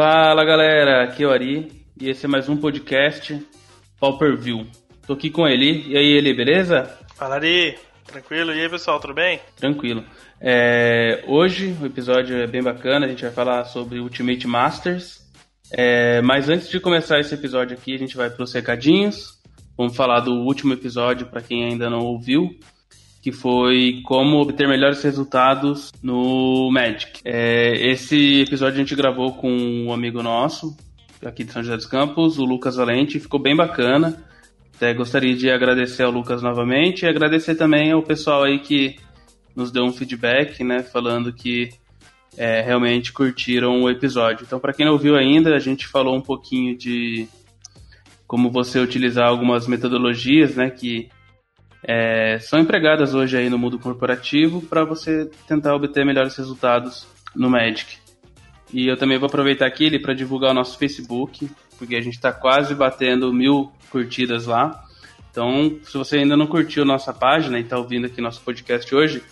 Fala galera, aqui é o Ari e esse é mais um podcast Pauper View. Tô aqui com ele. E aí, Eli, beleza? Fala Ari, tranquilo? E aí pessoal, tudo bem? Tranquilo. É, hoje o episódio é bem bacana, a gente vai falar sobre Ultimate Masters. É, mas antes de começar esse episódio aqui, a gente vai para os recadinhos. Vamos falar do último episódio para quem ainda não ouviu que foi como obter melhores resultados no Magic. É, esse episódio a gente gravou com um amigo nosso, aqui de São José dos Campos, o Lucas Valente, ficou bem bacana. Até gostaria de agradecer ao Lucas novamente e agradecer também ao pessoal aí que nos deu um feedback, né, falando que é, realmente curtiram o episódio. Então, para quem não ouviu ainda, a gente falou um pouquinho de como você utilizar algumas metodologias, né, que é, são empregadas hoje aí no mundo corporativo para você tentar obter melhores resultados no Magic. E eu também vou aproveitar aqui para divulgar o nosso Facebook, porque a gente está quase batendo mil curtidas lá. Então, se você ainda não curtiu nossa página e está ouvindo aqui nosso podcast hoje,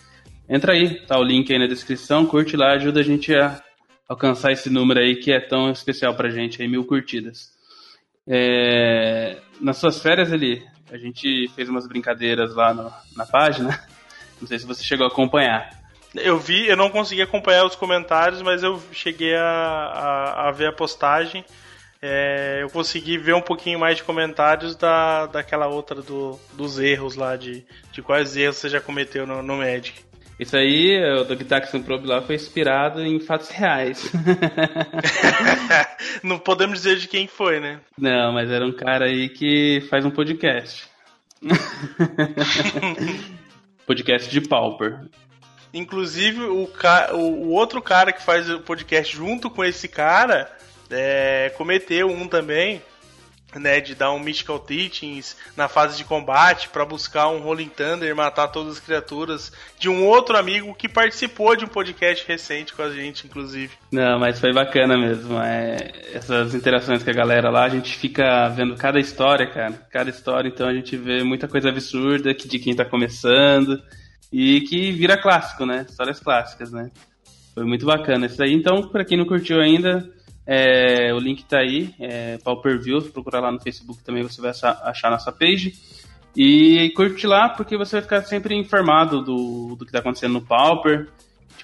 entra aí, tá o link aí na descrição, curte lá, ajuda a gente a alcançar esse número aí que é tão especial pra gente, aí mil curtidas. É, nas suas férias, ali, a gente fez umas brincadeiras lá no, na página. Não sei se você chegou a acompanhar. Eu vi, eu não consegui acompanhar os comentários, mas eu cheguei a, a, a ver a postagem. É, eu consegui ver um pouquinho mais de comentários da, daquela outra do, dos erros lá, de, de quais erros você já cometeu no, no Magic. Isso aí, o Dog Taxon Probe lá foi inspirado em fatos reais. Não podemos dizer de quem foi, né? Não, mas era um cara aí que faz um podcast. podcast de Pauper. Inclusive, o, ca... o outro cara que faz o podcast junto com esse cara é... cometeu um também né, de dar um Mystical Teachings na fase de combate para buscar um Rolling Thunder e matar todas as criaturas de um outro amigo que participou de um podcast recente com a gente, inclusive. Não, mas foi bacana mesmo. É, essas interações com a galera lá, a gente fica vendo cada história, cara. Cada história, então a gente vê muita coisa absurda que de quem tá começando e que vira clássico, né? Histórias clássicas, né? Foi muito bacana isso aí. Então, para quem não curtiu ainda, é, o link tá aí, é, Pauper View, procurar lá no Facebook também você vai achar nossa page. E curte lá, porque você vai ficar sempre informado do, do que tá acontecendo no Pauper,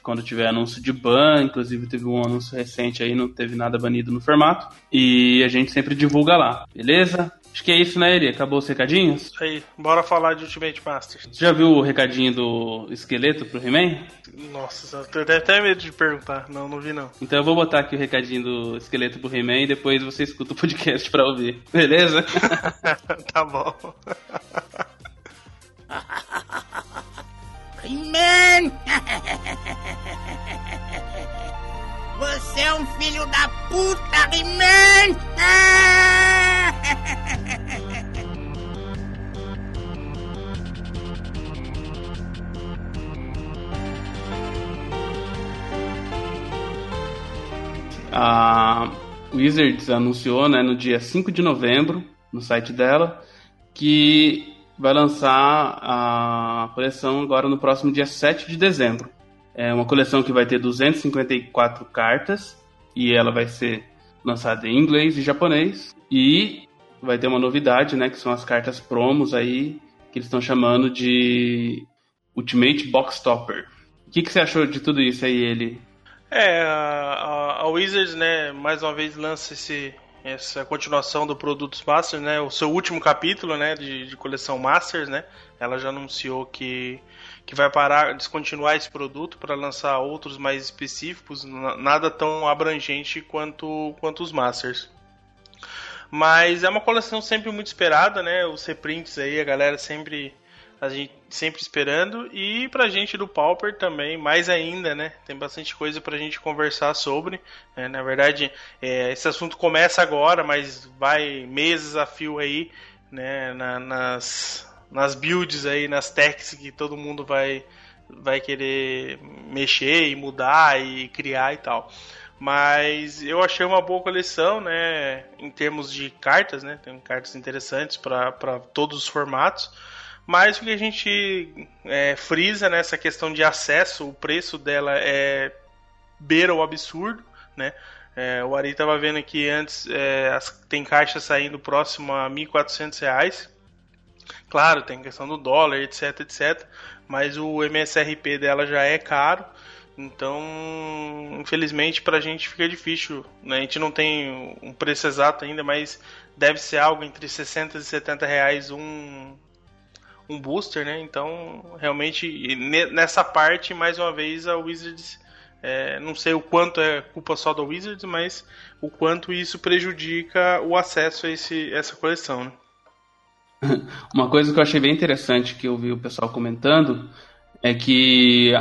quando tiver anúncio de ban, inclusive teve um anúncio recente aí, não teve nada banido no formato. E a gente sempre divulga lá, beleza? Acho que é isso, né, Eli? Acabou os recadinhos? Isso aí, bora falar de Ultimate Masters. Você já viu o recadinho do esqueleto pro He-Man? Nossa, eu tenho até medo de perguntar. Não, não vi não. Então eu vou botar aqui o recadinho do esqueleto pro He-Man e depois você escuta o podcast pra ouvir. Beleza? tá bom. He-Man! Você é um filho da puta, He-Man! A Wizards anunciou né, no dia 5 de novembro, no site dela, que vai lançar a coleção agora no próximo dia 7 de dezembro. É uma coleção que vai ter 254 cartas e ela vai ser lançada em inglês e japonês. E vai ter uma novidade, né? Que são as cartas promos aí, que eles estão chamando de Ultimate Box Topper. O que, que você achou de tudo isso aí, ele? É, a, a Wizards, né, mais uma vez lança esse, essa continuação do Produtos Masters, né, o seu último capítulo, né, de, de coleção Masters, né, ela já anunciou que que vai parar, descontinuar esse produto para lançar outros mais específicos, nada tão abrangente quanto, quanto os Masters. Mas é uma coleção sempre muito esperada, né? Os reprints aí, a galera sempre a gente sempre esperando e pra gente do Pauper também, mais ainda, né? Tem bastante coisa pra gente conversar sobre. Né? Na verdade, é, esse assunto começa agora, mas vai meses a fio aí, né? Na, nas, nas builds aí, nas techs que todo mundo vai, vai querer mexer e mudar e criar e tal. Mas eu achei uma boa coleção, né? Em termos de cartas, né? Tem cartas interessantes para todos os formatos. Mas o que a gente é, frisa nessa questão de acesso, o preço dela é beira o absurdo, né? É, o Ari tava vendo que antes é, as, tem caixa saindo próximo a R$ 1.400. Claro, tem questão do dólar, etc, etc. Mas o MSRP dela já é caro. Então, infelizmente, para a gente fica difícil. Né? A gente não tem um preço exato ainda, mas deve ser algo entre 60 e 70 reais um, um booster, né? Então, realmente, nessa parte, mais uma vez, a Wizards é, não sei o quanto é culpa só da Wizards, mas o quanto isso prejudica o acesso a esse, essa coleção. Né? Uma coisa que eu achei bem interessante que eu vi o pessoal comentando é que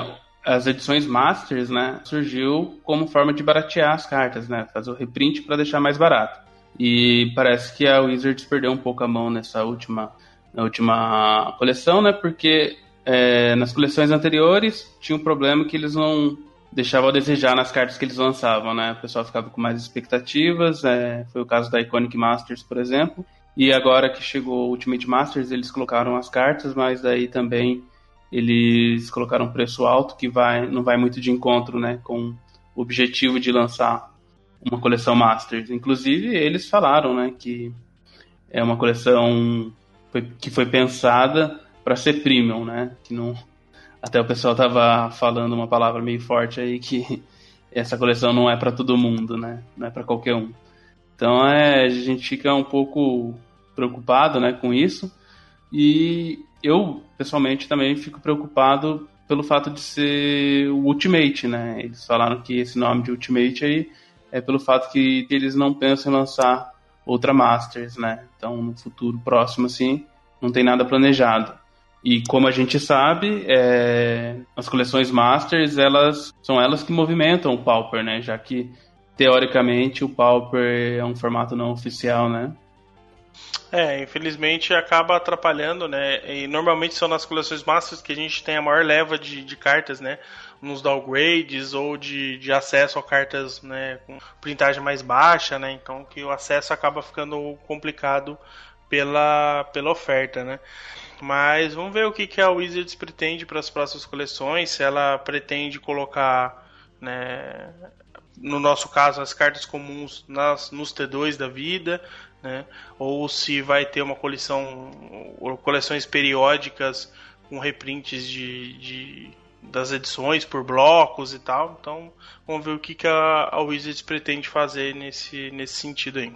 as edições Masters, né, surgiu como forma de baratear as cartas, né, fazer o reprint para deixar mais barato. E parece que a Wizards perdeu um pouco a mão nessa última, na última coleção, né, porque é, nas coleções anteriores tinha um problema que eles não deixava a desejar nas cartas que eles lançavam, né? O pessoal ficava com mais expectativas, é, foi o caso da Iconic Masters, por exemplo. E agora que chegou o Ultimate Masters, eles colocaram as cartas, mas daí também eles colocaram um preço alto que vai, não vai muito de encontro, né, com o objetivo de lançar uma coleção Masters. Inclusive, eles falaram, né, que é uma coleção que foi pensada para ser premium, né, que não até o pessoal tava falando uma palavra meio forte aí que essa coleção não é para todo mundo, né? Não é para qualquer um. Então é, a gente fica um pouco preocupado, né, com isso. E eu pessoalmente também fico preocupado pelo fato de ser o Ultimate, né? Eles falaram que esse nome de Ultimate aí é pelo fato que eles não pensam em lançar outra Masters, né? Então no futuro próximo assim não tem nada planejado. E como a gente sabe, é, as coleções Masters, elas são elas que movimentam o Pauper, né? Já que, teoricamente, o Pauper é um formato não oficial, né? É, infelizmente acaba atrapalhando, né? E normalmente são nas coleções Masters que a gente tem a maior leva de, de cartas, né? Nos downgrades ou de, de acesso a cartas né, com printagem mais baixa, né? Então que o acesso acaba ficando complicado pela, pela oferta, né? Mas vamos ver o que, que a Wizards pretende para as próximas coleções. Se ela pretende colocar, né, no nosso caso, as cartas comuns nas, nos T2 da vida, né, ou se vai ter uma coleção, coleções periódicas com reprints de, de, das edições por blocos e tal. Então vamos ver o que, que a, a Wizards pretende fazer nesse, nesse sentido aí.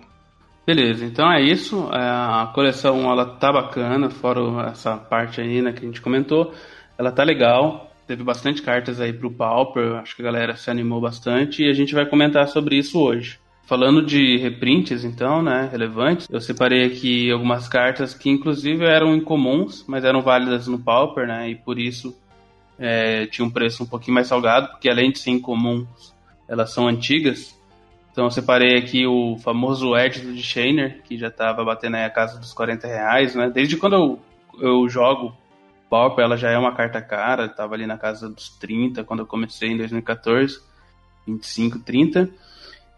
Beleza, então é isso. É, a coleção ela tá bacana, fora essa parte aí né, que a gente comentou. Ela tá legal. Teve bastante cartas aí pro Pauper, acho que a galera se animou bastante e a gente vai comentar sobre isso hoje. Falando de reprints, então, né, relevantes, eu separei aqui algumas cartas que inclusive eram incomuns, mas eram válidas no Pauper, né, e por isso é, tinha um preço um pouquinho mais salgado, porque além de ser incomuns, elas são antigas. Então eu separei aqui o famoso Edge de Shaner, que já estava batendo aí a casa dos 40 reais, né? Desde quando eu, eu jogo Pauper, ela já é uma carta cara, estava ali na casa dos 30 quando eu comecei em 2014, 25, 30.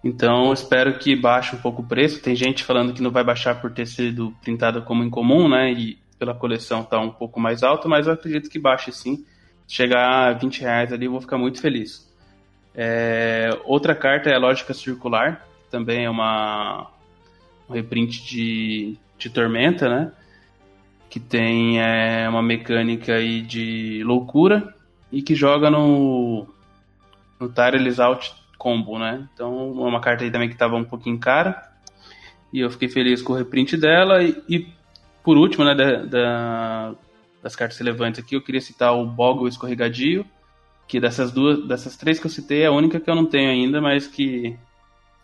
Então espero que baixe um pouco o preço. Tem gente falando que não vai baixar por ter sido printada como incomum, né? E pela coleção tá um pouco mais alto, mas eu acredito que baixe sim. Chegar a 20 reais ali, eu vou ficar muito feliz. É, outra carta é a Lógica Circular, também é uma um reprint de, de Tormenta, né? Que tem é, uma mecânica aí de loucura e que joga no, no Tireless Out Combo, né? Então é uma carta aí também que estava um pouquinho cara. E eu fiquei feliz com o reprint dela. E, e por último, né, da, da, das cartas relevantes aqui, eu queria citar o Boggle Escorregadio, que dessas duas, dessas três que eu citei, é a única que eu não tenho ainda, mas que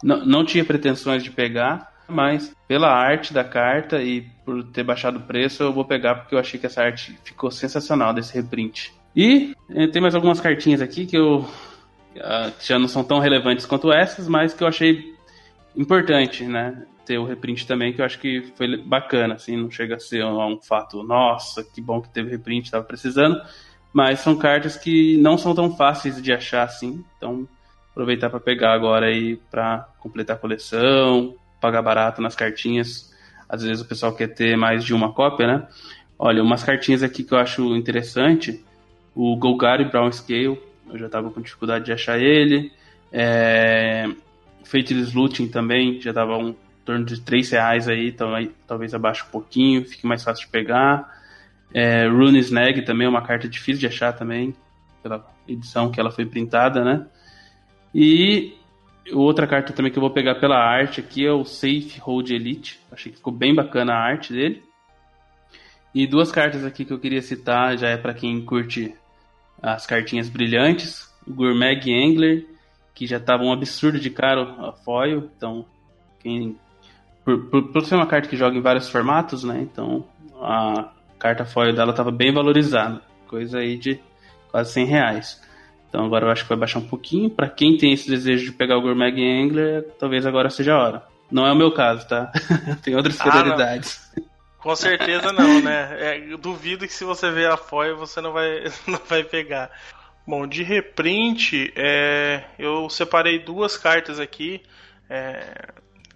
não, não tinha pretensões de pegar, mas pela arte da carta e por ter baixado o preço, eu vou pegar porque eu achei que essa arte ficou sensacional desse reprint. E eh, tem mais algumas cartinhas aqui que eu uh, que já não são tão relevantes quanto essas, mas que eu achei importante, né? Ter o reprint também, que eu acho que foi bacana, assim, não chega a ser um, um fato, nossa, que bom que teve reprint, tava precisando, mas são cartas que não são tão fáceis de achar assim. Então, aproveitar para pegar agora aí para completar a coleção, pagar barato nas cartinhas. Às vezes o pessoal quer ter mais de uma cópia, né? Olha, umas cartinhas aqui que eu acho interessante. O Golgari Brown Scale, eu já estava com dificuldade de achar ele. É... Looting também já dava um torno de 3 reais aí, aí, talvez abaixe um pouquinho, fique mais fácil de pegar. É, Rune Snag também é uma carta difícil de achar também, pela edição que ela foi printada, né? E outra carta também que eu vou pegar pela arte aqui é o Safe Hold Elite. Achei que ficou bem bacana a arte dele. E duas cartas aqui que eu queria citar, já é para quem curte as cartinhas brilhantes. O Gourmet Angler, que já tava um absurdo de caro a foil. Então, quem por, por, por, ser uma carta que joga em vários formatos, né? Então a carta foil dela estava bem valorizada, coisa aí de quase 100 reais. Então agora eu acho que vai baixar um pouquinho. Para quem tem esse desejo de pegar o Gourmet Angler, talvez agora seja a hora. Não é o meu caso, tá? tem outras ah, prioridades. Com certeza não, né? É, duvido que se você ver a foil você não vai, não vai pegar. Bom, de reprint, é, eu separei duas cartas aqui. É,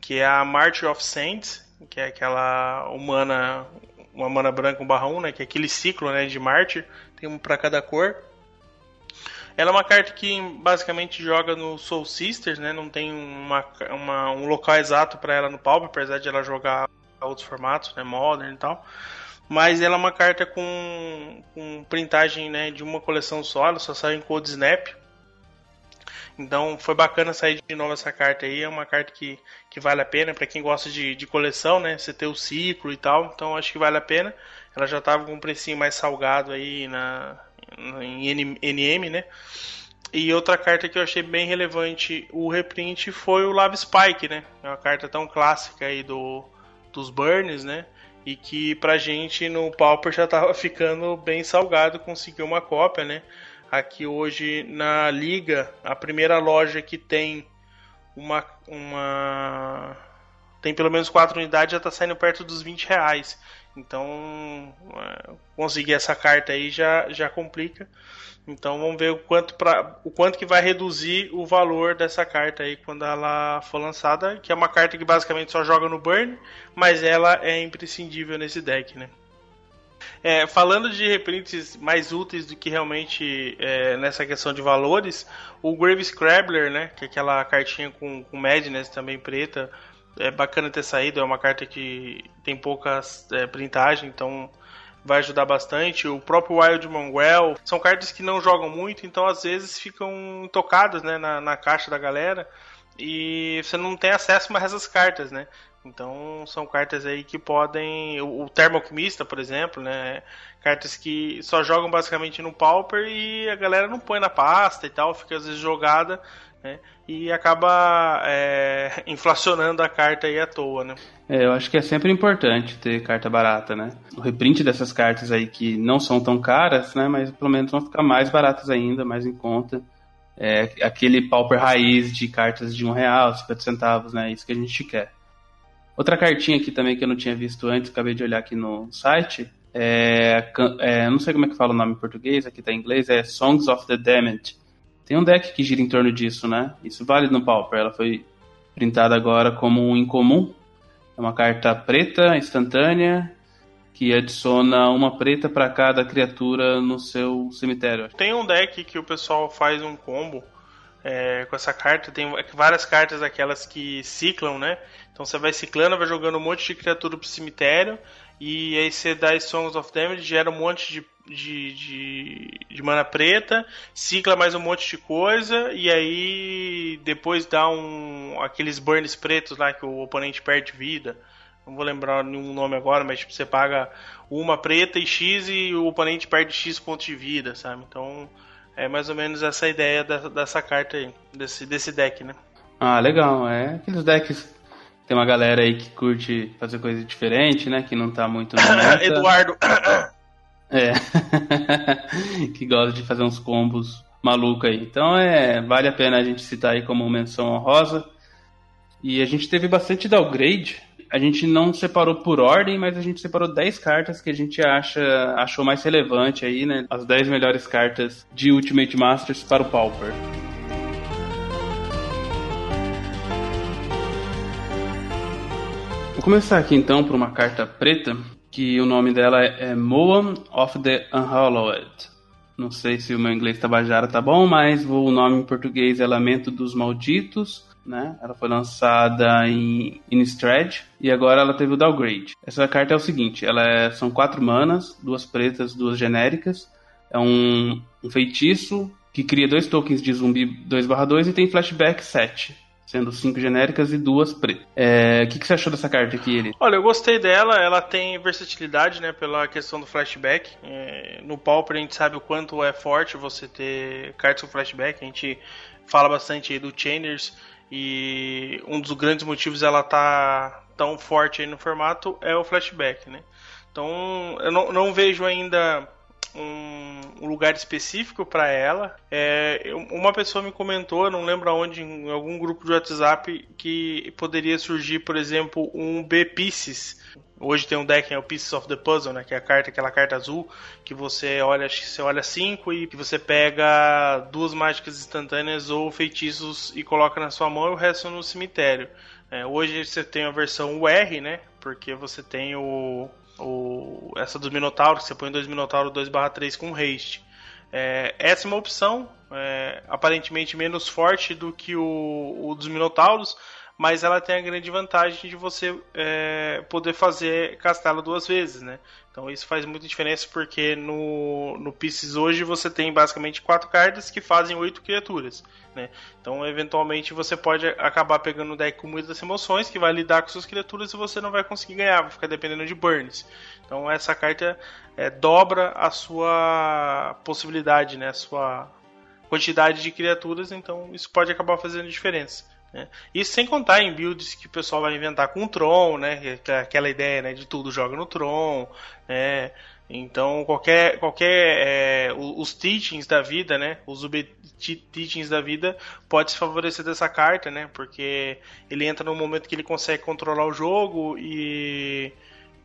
que é a March of Saints, que é aquela humana, uma mana branca, um barra 1, né, que é aquele ciclo né, de Mártir, tem um para cada cor. Ela é uma carta que basicamente joga no Soul Sisters, né, não tem uma, uma um local exato para ela no Pauper, apesar de ela jogar outros formatos, né, Modern e tal. Mas ela é uma carta com, com printagem né, de uma coleção só, ela só sai em Code Snap. Então foi bacana sair de novo essa carta aí. É uma carta que, que vale a pena para quem gosta de, de coleção, né? Você ter o ciclo e tal. Então acho que vale a pena. Ela já estava com um precinho mais salgado aí na, em NM, né? E outra carta que eu achei bem relevante o reprint foi o Lave Spike, né? É uma carta tão clássica aí do, dos Burns, né? E que pra gente no Pauper já tava ficando bem salgado conseguir uma cópia, né? Aqui hoje na liga, a primeira loja que tem uma, uma tem pelo menos quatro unidades já está saindo perto dos 20 reais. Então é, conseguir essa carta aí já, já complica. Então vamos ver o quanto, pra, o quanto que vai reduzir o valor dessa carta aí quando ela for lançada, que é uma carta que basicamente só joga no burn, mas ela é imprescindível nesse deck, né? É, falando de reprints mais úteis do que realmente é, nessa questão de valores, o Grave Scrabbler, né, que é aquela cartinha com, com Madness também preta, é bacana ter saído, é uma carta que tem poucas é, printagem, então vai ajudar bastante. O próprio Wild Mongrel, são cartas que não jogam muito, então às vezes ficam tocadas né, na, na caixa da galera e você não tem acesso mais a essas cartas, né? Então são cartas aí que podem. O Termoalquimista, por exemplo, né? Cartas que só jogam basicamente no Pauper e a galera não põe na pasta e tal, fica às vezes jogada, né? E acaba é, inflacionando a carta aí à toa, né? É, eu acho que é sempre importante ter carta barata, né? O reprint dessas cartas aí que não são tão caras, né? Mas pelo menos vão ficar mais baratas ainda, mais em conta. É aquele pauper raiz de cartas de um real, 50 centavos, né? Isso que a gente quer. Outra cartinha aqui também que eu não tinha visto antes, acabei de olhar aqui no site, é, é, não sei como é que fala o nome em português, aqui tá em inglês, é Songs of the Damned. Tem um deck que gira em torno disso, né? Isso vale no Pauper, ela foi printada agora como um incomum. É uma carta preta, instantânea, que adiciona uma preta para cada criatura no seu cemitério. Tem um deck que o pessoal faz um combo é, com essa carta. Tem várias cartas aquelas que ciclam, né? Então você vai ciclando, vai jogando um monte de criatura pro cemitério. E aí você dá Songs of Damage, gera um monte de, de, de, de, mana preta, cicla mais um monte de coisa, e aí depois dá um aqueles burns pretos lá que o oponente perde vida. Não vou lembrar nenhum nome agora, mas tipo, você paga uma preta e X e o oponente perde X pontos de vida, sabe? Então é mais ou menos essa ideia dessa, dessa carta aí, desse, desse deck, né? Ah, legal. É aqueles decks tem uma galera aí que curte fazer coisa diferente, né? Que não tá muito na Eduardo. é. que gosta de fazer uns combos malucos aí. Então é, vale a pena a gente citar aí como menção honrosa. E a gente teve bastante downgrade. A gente não separou por ordem, mas a gente separou 10 cartas que a gente acha achou mais relevante aí, né? As 10 melhores cartas de Ultimate Masters para o Pauper. começar aqui então por uma carta preta, que o nome dela é, é Moan of the Unhallowed. Não sei se o meu inglês tabajara tá bom, mas o nome em português é Lamento dos Malditos. Né? Ela foi lançada em Innistrad e agora ela teve o downgrade. Essa carta é o seguinte, ela é, são quatro manas, duas pretas, duas genéricas. É um, um feitiço que cria dois tokens de zumbi 2/2 e tem flashback 7 sendo cinco genéricas e duas pretas. É, o que, que, você achou dessa carta aqui, ele? Olha, eu gostei dela, ela tem versatilidade, né, pela questão do flashback. É, no Pauper a gente sabe o quanto é forte você ter cartas com flashback, a gente fala bastante aí do Chainers e um dos grandes motivos ela tá tão forte aí no formato é o flashback, né? Então eu não, não vejo ainda um, lugar específico para ela. É, uma pessoa me comentou, não lembro aonde, em algum grupo de WhatsApp, que poderia surgir, por exemplo, um B-Pieces. Hoje tem um deck, é o Pieces of the Puzzle, né? Que é a carta, aquela carta azul, que você olha, que você olha cinco e que você pega duas mágicas instantâneas ou feitiços e coloca na sua mão e o resto no cemitério. É, hoje você tem a versão UR, né? Porque você tem o, o, essa dos Minotauros, você põe dois Minotauros 2/3 com haste. É, essa é uma opção, é, aparentemente menos forte do que o, o dos Minotauros, mas ela tem a grande vantagem de você é, poder fazer castelo duas vezes, né? Então isso faz muita diferença porque no, no Pieces hoje você tem basicamente quatro cartas que fazem oito criaturas, né? Então eventualmente você pode acabar pegando um deck com muitas emoções que vai lidar com suas criaturas e você não vai conseguir ganhar, vai ficar dependendo de burns. Então essa carta é, dobra a sua possibilidade, né? A sua quantidade de criaturas, então isso pode acabar fazendo diferença. Né? Isso sem contar em builds que o pessoal vai inventar com o Tron, né? É aquela ideia né, de tudo joga no Tron, né? Então qualquer qualquer é, os teachings da vida, né? Os teachings da vida pode se favorecer dessa carta, né? Porque ele entra no momento que ele consegue controlar o jogo e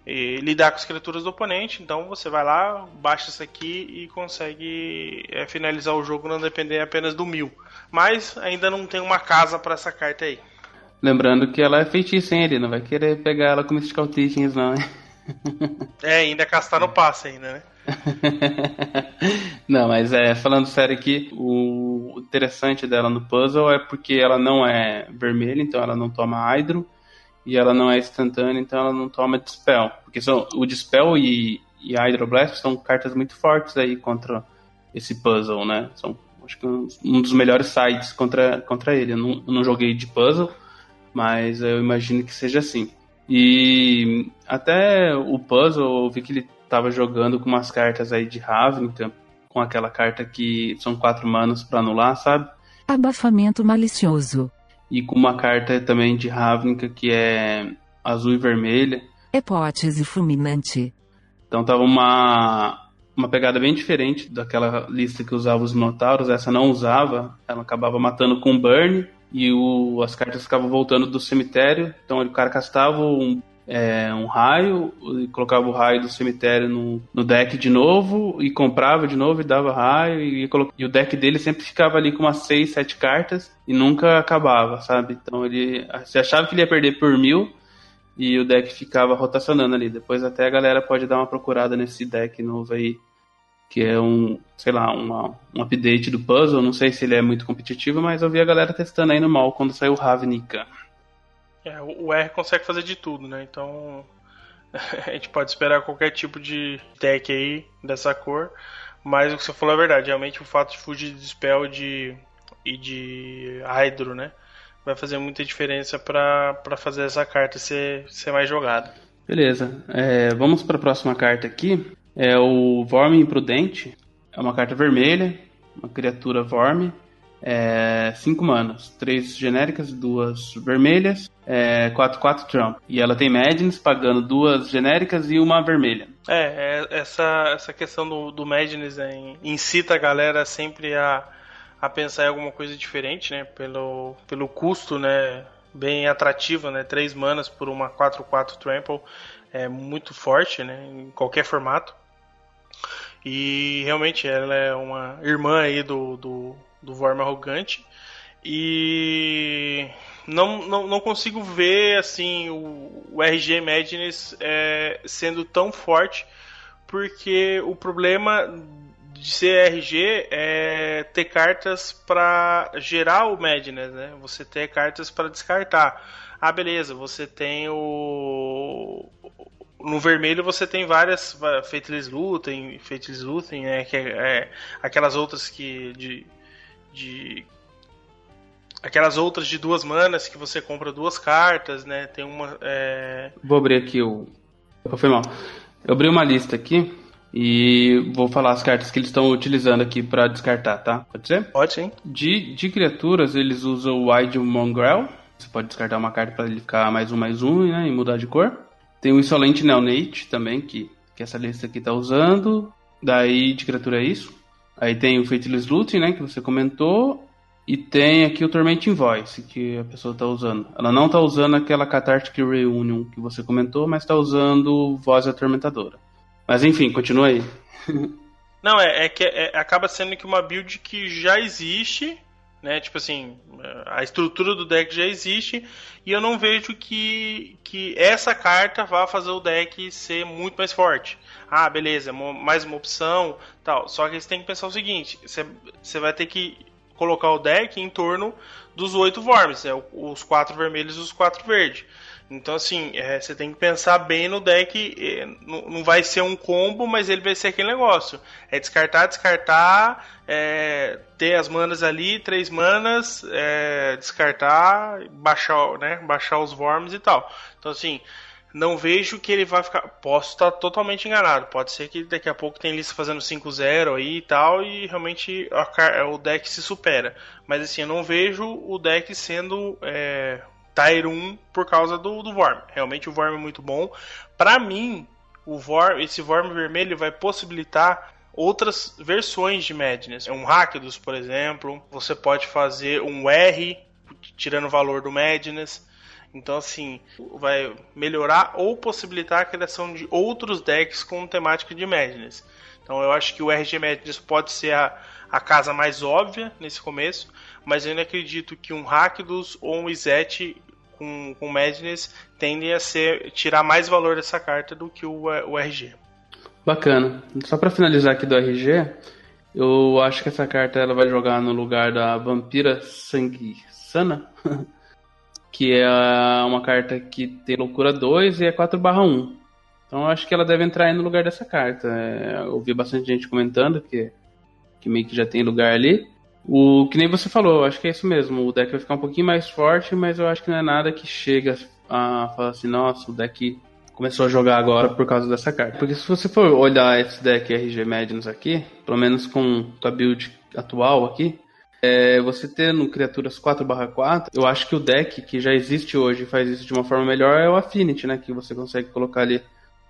e lidar com as criaturas do oponente. Então você vai lá, baixa isso aqui e consegue é, finalizar o jogo não depender apenas do mil. Mas ainda não tem uma casa para essa carta aí. Lembrando que ela é feitiça, hein? Ele não vai querer pegar ela com Mystical Teachings, não, hein? É, ainda castar no passe ainda, né? não, mas é, falando sério aqui, o interessante dela no puzzle é porque ela não é vermelha, então ela não toma Hydro e ela não é instantânea, então ela não toma Dispel. Porque são, o Dispel e, e a Hydroblast são cartas muito fortes aí contra esse puzzle, né? São acho que um, dos melhores sites contra, contra ele. Eu não, eu não joguei de puzzle, mas eu imagino que seja assim. E até o puzzle, eu vi que ele estava jogando com umas cartas aí de Ravnica, com aquela carta que são quatro manos para anular, sabe? Abafamento malicioso e com uma carta também de Ravnica que é azul e vermelha. Hipótese fulminante. Então tava uma, uma pegada bem diferente daquela lista que usava os Minotauros. Essa não usava, ela acabava matando com burn e o, as cartas ficavam voltando do cemitério. Então o cara castava um é, um raio, e colocava o raio do cemitério no, no deck de novo, e comprava de novo e dava raio, e, e o deck dele sempre ficava ali com umas 6, 7 cartas e nunca acabava, sabe? Então ele. Você achava que ele ia perder por mil e o deck ficava rotacionando ali. Depois até a galera pode dar uma procurada nesse deck novo aí, que é um, sei lá, uma, um update do puzzle. Não sei se ele é muito competitivo, mas eu vi a galera testando aí no mal quando saiu o Ravnica. É, o R consegue fazer de tudo, né? Então a gente pode esperar qualquer tipo de deck aí dessa cor. Mas o que você falou é verdade. Realmente o fato de fugir de spell de, e de Hydro, né? Vai fazer muita diferença para fazer essa carta ser, ser mais jogada. Beleza. É, vamos para a próxima carta aqui. É o Vorme Imprudente. É uma carta vermelha. Uma criatura Vorme. É, cinco manas, três genéricas, duas vermelhas, é, 4-4 Trump. E ela tem Madness pagando duas genéricas e uma vermelha. É, é essa, essa questão do, do Madness né, incita a galera sempre a, a pensar em alguma coisa diferente, né? Pelo, pelo custo, né? Bem atrativo, né? Três manas por uma 4-4 Trample é muito forte, né? Em qualquer formato. E realmente ela é uma irmã aí do, do do Vorm arrogante. E não, não, não consigo ver assim o, o RG Madness é, sendo tão forte, porque o problema de CRG é ter cartas para gerar o Madness, né? Você ter cartas para descartar. Ah, beleza, você tem o. No vermelho você tem várias Faithless Lutem, Faithless Lutem, né? Que é, é, aquelas outras que. de. de aquelas outras de duas manas que você compra duas cartas, né? Tem uma. É... Vou abrir aqui o. Foi mal. Eu abri uma lista aqui e vou falar as cartas que eles estão utilizando aqui para descartar, tá? Pode ser? Pode sim. De, de criaturas, eles usam o Wide Mongrel. Você pode descartar uma carta para ele ficar mais um, mais um, né? E mudar de cor. Tem o Insolente Neonate também, que, que essa lista aqui tá usando. Daí de criatura é isso. Aí tem o Faithless Looting, né? Que você comentou. E tem aqui o Tormenting Voice, que a pessoa está usando. Ela não está usando aquela Cathartic Reunion que você comentou, mas está usando Voz Atormentadora. Mas enfim, continua aí. Não, é, é que é, acaba sendo que uma build que já existe, né? Tipo assim, a estrutura do deck já existe e eu não vejo que, que essa carta vá fazer o deck ser muito mais forte. Ah, beleza, mais uma opção, tal. Só que você tem que pensar o seguinte: você, vai ter que colocar o deck em torno dos oito Worms, é, os quatro vermelhos e os quatro verdes. Então, assim, é, você tem que pensar bem no deck. É, não vai ser um combo, mas ele vai ser aquele negócio. É descartar, descartar, é, ter as manas ali, três manas, é, descartar, baixar, né, baixar os worms e tal. Então, assim, não vejo que ele vai ficar. Posso estar totalmente enganado. Pode ser que daqui a pouco tem lista fazendo 5-0 aí e tal, e realmente a, o deck se supera. Mas assim, eu não vejo o deck sendo é, Tier 1 por causa do, do Vorm. Realmente o Vorm é muito bom. Para mim, o Vorm, esse Vorm vermelho vai possibilitar outras versões de Madness. Um Rakdos, por exemplo. Você pode fazer um R, tirando o valor do Madness. Então, assim, vai melhorar ou possibilitar a criação de outros decks com temática de Madness. Então, eu acho que o RG Madness pode ser a, a casa mais óbvia nesse começo, mas eu ainda acredito que um Rakdos ou um Izete com, com Madness tendem a ser, tirar mais valor dessa carta do que o, o RG. Bacana. Só para finalizar aqui do RG, eu acho que essa carta ela vai jogar no lugar da Vampira Sanguissana, que é uma carta que tem loucura 2 e é 4/1. Então eu acho que ela deve entrar aí no lugar dessa carta. É, eu ouvi bastante gente comentando que, que meio que já tem lugar ali. O que nem você falou, acho que é isso mesmo. O deck vai ficar um pouquinho mais forte, mas eu acho que não é nada que chega a falar assim, nossa, o deck começou a jogar agora por causa dessa carta. Porque se você for olhar esse deck RG Magnus aqui, pelo menos com a build atual aqui, é, você tendo criaturas 4/4, eu acho que o deck que já existe hoje e faz isso de uma forma melhor é o Affinity, né? Que você consegue colocar ali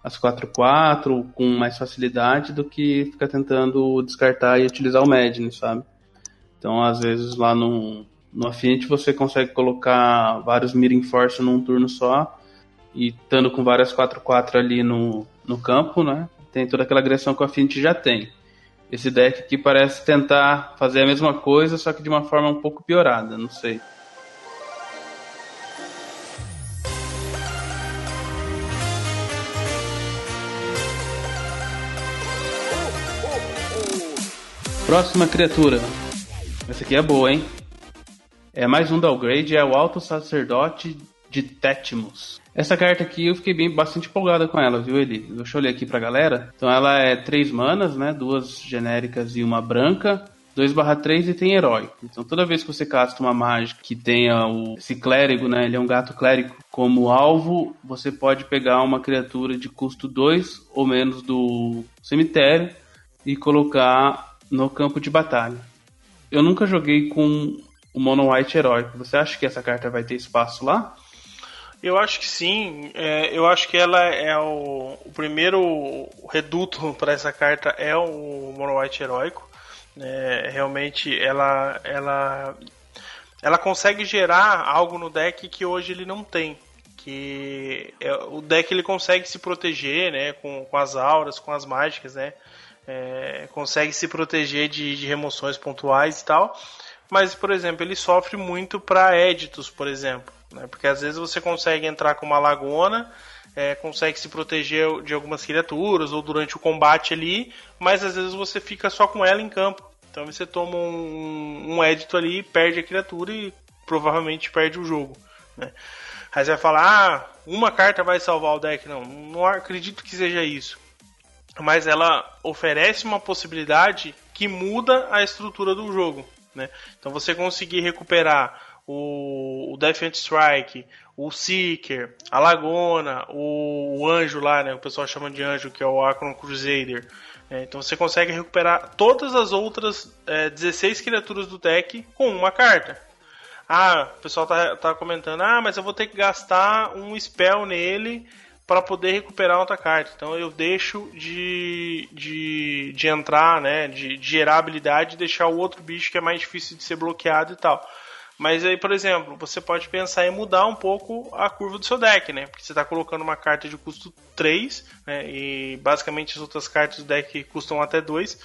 as 4/4 com mais facilidade do que ficar tentando descartar e utilizar o Madness, sabe? Então, às vezes, lá no, no Affinity você consegue colocar vários Miring Force num turno só, e estando com várias 4-4 ali no, no campo, né? Tem toda aquela agressão que o Affinity já tem. Esse deck aqui parece tentar fazer a mesma coisa, só que de uma forma um pouco piorada, não sei. Próxima criatura. Essa aqui é boa, hein? É mais um downgrade, é o Alto Sacerdote de Tétimos. Essa carta aqui eu fiquei bem bastante empolgada com ela, viu, Eli? Deixa eu ler aqui pra galera. Então ela é três manas, né? Duas genéricas e uma branca. 2/3 e tem heróico. Então toda vez que você casta uma mágica que tenha o, esse clérigo, né? Ele é um gato clérigo como alvo, você pode pegar uma criatura de custo 2 ou menos do cemitério e colocar no campo de batalha eu nunca joguei com o Mono White heróico. Você acha que essa carta vai ter espaço lá? Eu acho que sim. É, eu acho que ela é o, o primeiro reduto para essa carta é o Mono White heróico. É, realmente ela, ela, ela consegue gerar algo no deck que hoje ele não tem. Que é, o deck ele consegue se proteger, né, com, com as auras, com as mágicas, né é, consegue se proteger de, de, remoções pontuais e tal. Mas, por exemplo, ele sofre muito para éditos, por exemplo. Né? Porque às vezes você consegue entrar com uma lagona é, consegue se proteger de algumas criaturas ou durante o combate ali, mas às vezes você fica só com ela em campo. Então você toma um, um édito ali, perde a criatura e provavelmente perde o jogo. Né? Aí você vai falar, ah, uma carta vai salvar o deck. Não, não acredito que seja isso. Mas ela oferece uma possibilidade que muda a estrutura do jogo. Né? Então você conseguir recuperar o, o Defiant Strike, o Seeker, a Lagona, o, o, Anjo lá, né? O pessoal chama de Anjo, que é o Akron Crusader. É, então você consegue recuperar todas as outras é, 16 criaturas do deck com uma carta. Ah, o pessoal tá, tá comentando, ah, mas eu vou ter que gastar um spell nele para poder recuperar outra carta. Então eu deixo de, de, de entrar, né, de, de gerar habilidade e deixar o outro bicho que é mais difícil de ser bloqueado e tal. Mas aí, por exemplo, você pode pensar em mudar um pouco a curva do seu deck, né? Porque você está colocando uma carta de custo 3, né? E basicamente as outras cartas do deck custam até 2.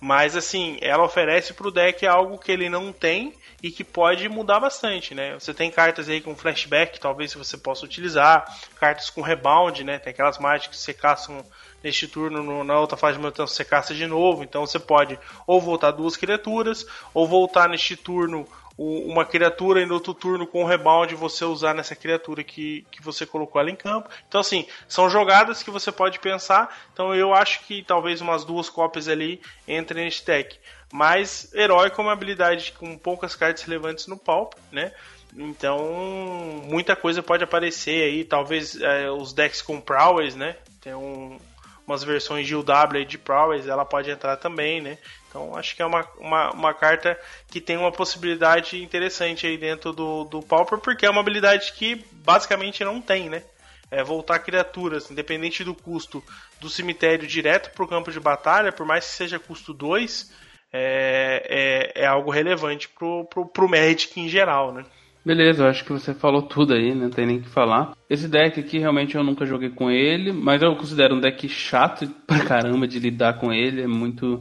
Mas assim, ela oferece para o deck algo que ele não tem e que pode mudar bastante, né? Você tem cartas aí com flashback, talvez você possa utilizar, cartas com rebound, né? Tem aquelas mágicas que você caçam neste turno, no, na outra fase de manutenção você caça de novo, então você pode ou voltar duas criaturas, ou voltar neste turno uma criatura e no outro turno com o rebound você usar nessa criatura que, que você colocou ela em campo. Então, assim, são jogadas que você pode pensar. Então, eu acho que talvez umas duas cópias ali entrem nesse deck. Mas heróico é uma habilidade com poucas cartas relevantes no palco, né? Então, muita coisa pode aparecer aí. Talvez é, os decks com Prowess, né? Tem um, umas versões de UW de Prowess, ela pode entrar também, né? Então acho que é uma, uma, uma, carta que tem uma possibilidade interessante aí dentro do, do Pauper, porque é uma habilidade que basicamente não tem, né? É voltar criaturas, independente do custo do cemitério direto para o campo de batalha, por mais que seja custo 2, é, é, é algo relevante pro, pro, pro Magic em geral, né? Beleza, eu acho que você falou tudo aí, não tem nem o que falar. Esse deck aqui realmente eu nunca joguei com ele, mas eu considero um deck chato pra caramba de lidar com ele, é muito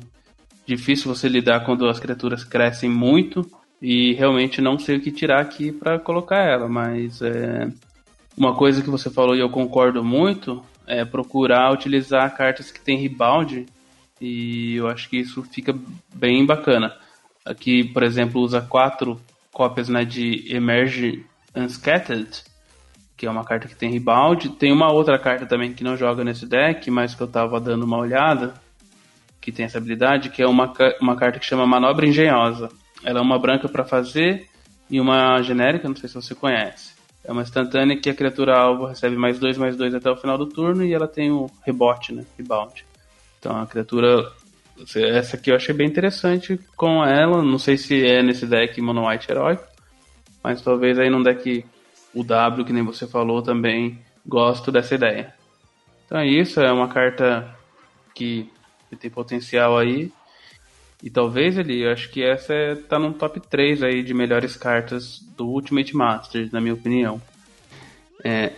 difícil você lidar quando as criaturas crescem muito e realmente não sei o que tirar aqui para colocar ela, mas é uma coisa que você falou e eu concordo muito é procurar utilizar cartas que tem rebound e eu acho que isso fica bem bacana. Aqui, por exemplo, usa quatro cópias né, de Emerge Unscattered, que é uma carta que tem rebound. Tem uma outra carta também que não joga nesse deck, mas que eu tava dando uma olhada, que tem essa habilidade, que é uma, uma carta que chama Manobra Engenhosa. Ela é uma branca para fazer e uma genérica, não sei se você conhece. É uma instantânea que a criatura alvo recebe mais dois, mais dois até o final do turno e ela tem o rebote, né? Rebound. Então a criatura. Essa aqui eu achei bem interessante com ela. Não sei se é nesse deck Mono White heróico. Mas talvez aí num deck o W, que nem você falou, também gosto dessa ideia. Então é isso, é uma carta que tem potencial aí. E talvez ele, eu acho que essa é, tá no top 3 aí de melhores cartas do Ultimate Masters, na minha opinião. É,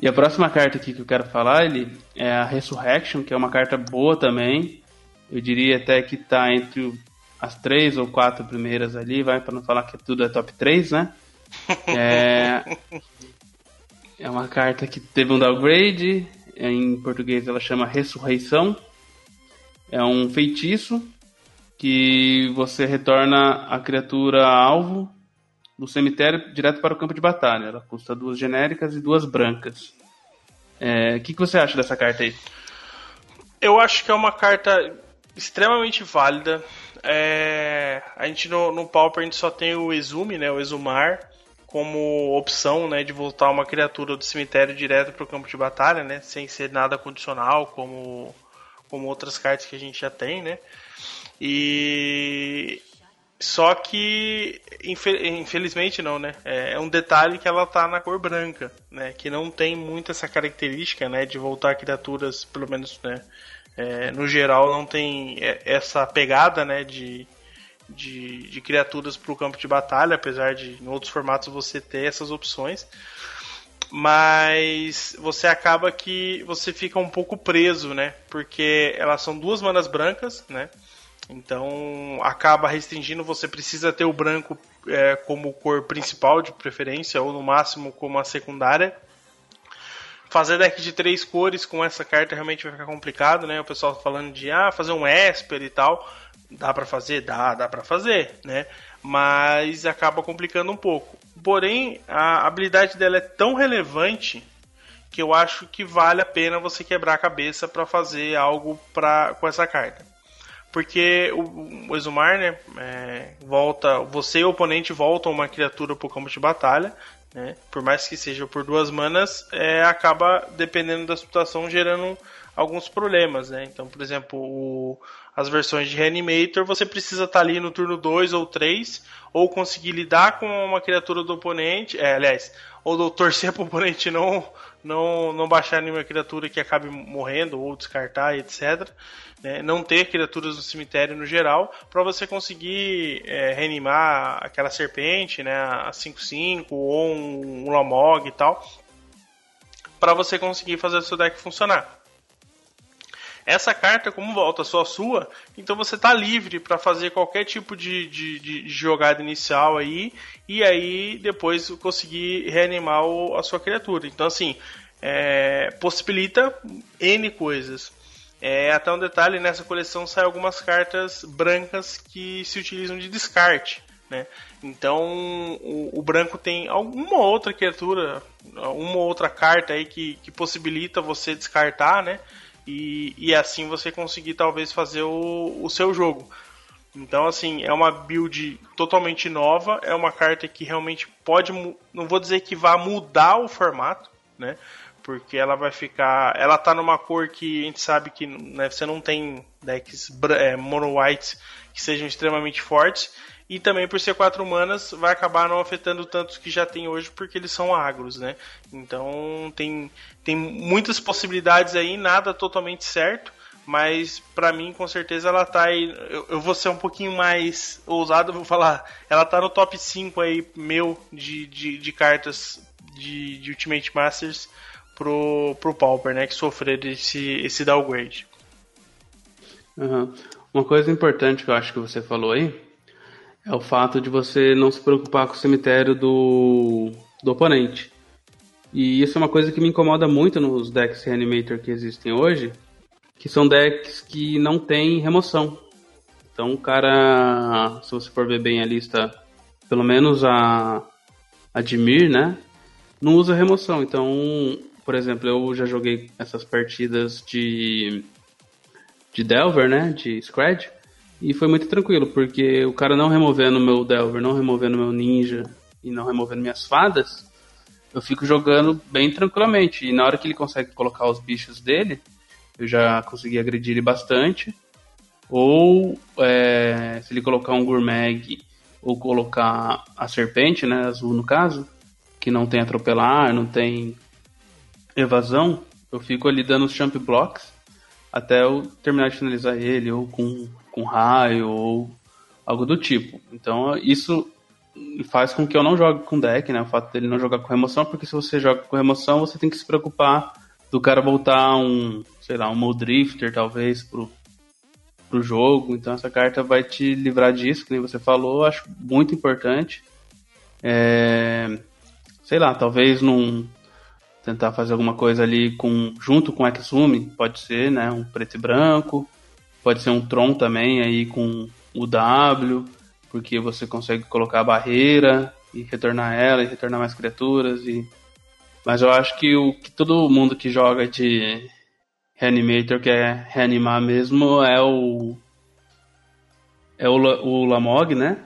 e a próxima carta aqui que eu quero falar ele é a Resurrection, que é uma carta boa também. Eu diria até que tá entre as três ou quatro primeiras ali, vai para não falar que tudo é top 3, né? É, é uma carta que teve um downgrade, em português ela chama Ressurreição. É um feitiço que você retorna a criatura alvo do cemitério direto para o campo de batalha. Ela custa duas genéricas e duas brancas. É, o que, que você acha dessa carta aí? Eu acho que é uma carta extremamente válida. É, a gente no, no Pauper a gente só tem o Exume, né, o Exumar, como opção né, de voltar uma criatura do cemitério direto para o campo de batalha, né, sem ser nada condicional, como, como outras cartas que a gente já tem. Né. E só que, infelizmente não, né? É, é um detalhe que ela tá na cor branca, né? Que não tem muito essa característica, né? De voltar criaturas, pelo menos, né? É, no geral, não tem essa pegada, né? De, de, de criaturas para o campo de batalha, apesar de em outros formatos você ter essas opções. Mas você acaba que você fica um pouco preso, né? Porque elas são duas manas brancas, né? Então acaba restringindo, você precisa ter o branco é, como cor principal de preferência, ou no máximo como a secundária. fazer deck de três cores com essa carta realmente vai ficar complicado, né? O pessoal falando de ah, fazer um Esper e tal. Dá para fazer? Dá, dá para fazer, né? Mas acaba complicando um pouco. Porém, a habilidade dela é tão relevante que eu acho que vale a pena você quebrar a cabeça para fazer algo pra, com essa carta. Porque o, o Exumar, né, é, volta, você e o oponente voltam uma criatura pro campo de batalha, né, por mais que seja por duas manas, é, acaba, dependendo da situação, gerando alguns problemas, né. Então, por exemplo, o, as versões de Reanimator, você precisa estar tá ali no turno 2 ou 3, ou conseguir lidar com uma criatura do oponente, é, aliás, ou torcer para o oponente não, não, não baixar nenhuma criatura que acabe morrendo, ou descartar, etc. Né? Não ter criaturas no cemitério no geral, para você conseguir é, reanimar aquela serpente, né, a 5-5, ou um, um Lamog e tal, para você conseguir fazer o seu deck funcionar. Essa carta, como volta só sua, então você está livre para fazer qualquer tipo de, de, de, jogada inicial aí e aí depois conseguir reanimar o, a sua criatura. Então, assim, é, possibilita N coisas. É, até um detalhe, nessa coleção saem algumas cartas brancas que se utilizam de descarte. Né? Então o, o, branco tem alguma outra criatura, uma outra carta aí que, que possibilita você descartar, né? E, e assim você conseguir talvez fazer o, o seu jogo. Então, assim, é uma build totalmente nova, é uma carta que realmente pode, não vou dizer que vá mudar o formato, né? Porque ela vai ficar, ela tá numa cor que a gente sabe que né, você não tem decks é, mono whites que sejam extremamente fortes, e também por ser quatro manas vai acabar não afetando tantos que já tem hoje porque eles são agros, né? Então tem, tem muitas possibilidades aí, nada totalmente certo, mas para mim com certeza ela tá aí, eu, eu, vou ser um pouquinho mais ousado, vou falar, ela tá no top 5 aí meu de, de, de cartas de, de Ultimate Masters pro, pro Pauper, né, que sofrer esse, esse downgrade. Uhum. Uma coisa importante que eu acho que você falou aí é o fato de você não se preocupar com o cemitério do, do oponente. E isso é uma coisa que me incomoda muito nos decks Reanimator que existem hoje, que são decks que não tem remoção. Então o cara, se você for ver bem a lista, pelo menos a Admir, né, não usa remoção. Então, por exemplo, eu já joguei essas partidas de de Delver, né, de Scred, e foi muito tranquilo, porque o cara não removendo meu Delver, não removendo meu Ninja e não removendo minhas fadas, eu fico jogando bem tranquilamente. E na hora que ele consegue colocar os bichos dele, eu já consegui agredir ele bastante. Ou é, se ele colocar um Gourmag ou colocar a serpente, né, azul no caso, que não tem atropelar, não tem evasão, eu fico ali dando os jump blocks até eu terminar de finalizar ele, ou com com raio ou algo do tipo. Então isso faz com que eu não jogue com deck, né? O fato dele não jogar com remoção, porque se você joga com remoção, você tem que se preocupar do cara voltar um, sei lá, um Moldrifter talvez pro, pro jogo. Então essa carta vai te livrar disso, como você falou, acho muito importante. É, sei lá, talvez num tentar fazer alguma coisa ali com junto com Exume, pode ser, né, um preto e branco, Pode ser um Tron também aí com o W, porque você consegue colocar a barreira e retornar ela e retornar mais criaturas e mas eu acho que o que todo mundo que joga de Reanimator quer reanimar mesmo é o é o, o Lamog, né?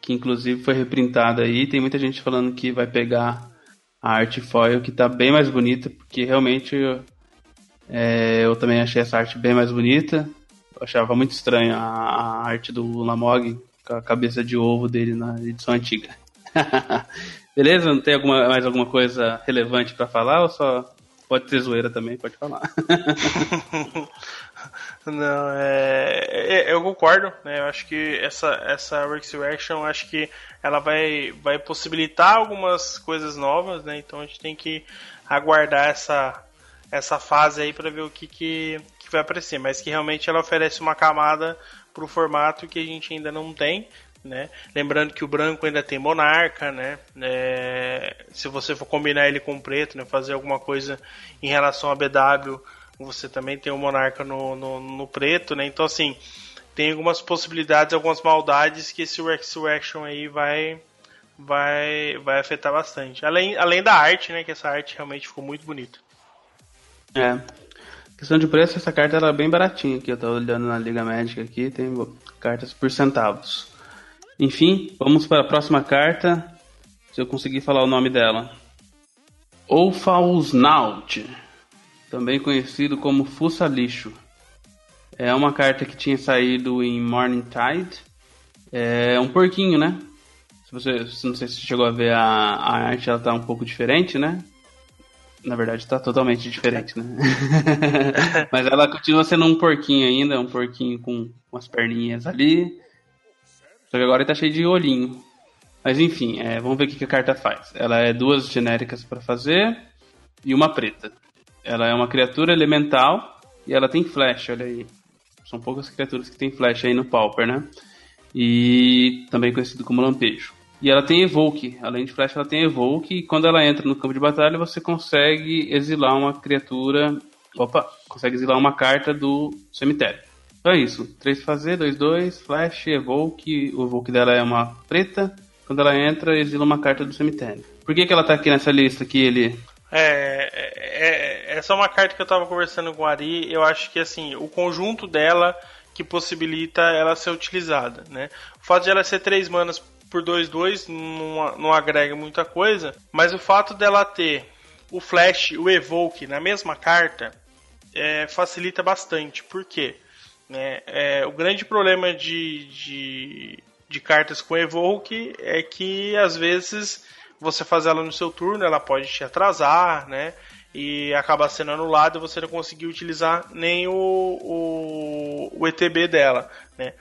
Que inclusive foi reprintado aí. Tem muita gente falando que vai pegar a arte foil que tá bem mais bonita, porque realmente é, eu também achei essa arte bem mais bonita. Achava muito estranha a, arte do Lamog com a cabeça de ovo dele na edição antiga. Beleza? Não tem alguma, mais alguma coisa relevante para falar ou só pode ter zoeira também? Pode falar. Não, é, é, eu concordo, né? Eu acho que essa essa Resurrection, acho que ela vai vai possibilitar algumas coisas novas, né? Então a gente tem que aguardar essa essa fase aí para ver o que que que vai aparecer, mas que realmente ela oferece uma camada para o formato que a gente ainda não tem, né? Lembrando que o branco ainda tem monarca, né? É, se você for combinar ele com o preto, né? Fazer alguma coisa em relação a BW, você também tem o monarca no, no, no preto, né? Então assim, tem algumas possibilidades, algumas maldades que esse Resurrection aí vai vai vai afetar bastante. Além, além da arte, né? Que essa arte realmente ficou muito bonita. É. Questão de preço, essa carta era bem baratinha aqui. Eu tô olhando na Liga Médica aqui, tem cartas por centavos. Enfim, vamos para a próxima carta. Se eu conseguir falar o nome dela. Olfausnaut, também conhecido como Fuça Lixo. É uma carta que tinha saído em Morning Tide. É um porquinho, né? Se você, não sei se chegou a ver a, a arte, ela tá um pouco diferente, né? Na verdade, tá totalmente diferente, né? Mas ela continua sendo um porquinho ainda, um porquinho com umas perninhas ali. Só que agora ele tá cheio de olhinho. Mas enfim, é, vamos ver o que a carta faz. Ela é duas genéricas para fazer e uma preta. Ela é uma criatura elemental e ela tem flash, olha aí. São poucas criaturas que tem flash aí no Pauper, né? E também conhecido como lampejo. E ela tem Evoke. Além de Flash, ela tem Evoke. E quando ela entra no campo de batalha, você consegue exilar uma criatura. Opa! Consegue exilar uma carta do cemitério. Então é isso. 3 fazer, 2, 2, Flash, Evoke. O Evoke dela é uma preta. Quando ela entra, exila uma carta do cemitério. Por que, que ela tá aqui nessa lista aqui, ele? É, é, é, essa é uma carta que eu tava conversando com o Ari. Eu acho que assim, o conjunto dela que possibilita ela ser utilizada, né? O fato de ela ser 3 manas por 2-2 não, não agrega muita coisa, mas o fato dela ter o Flash, o Evoke na mesma carta é, facilita bastante. Por quê? É, é, o grande problema de, de, de, cartas com Evoke é que às vezes você faz ela no seu turno, ela pode te atrasar, né? E acaba sendo anulada e você não conseguir utilizar nem o, o, o ETB dela, né?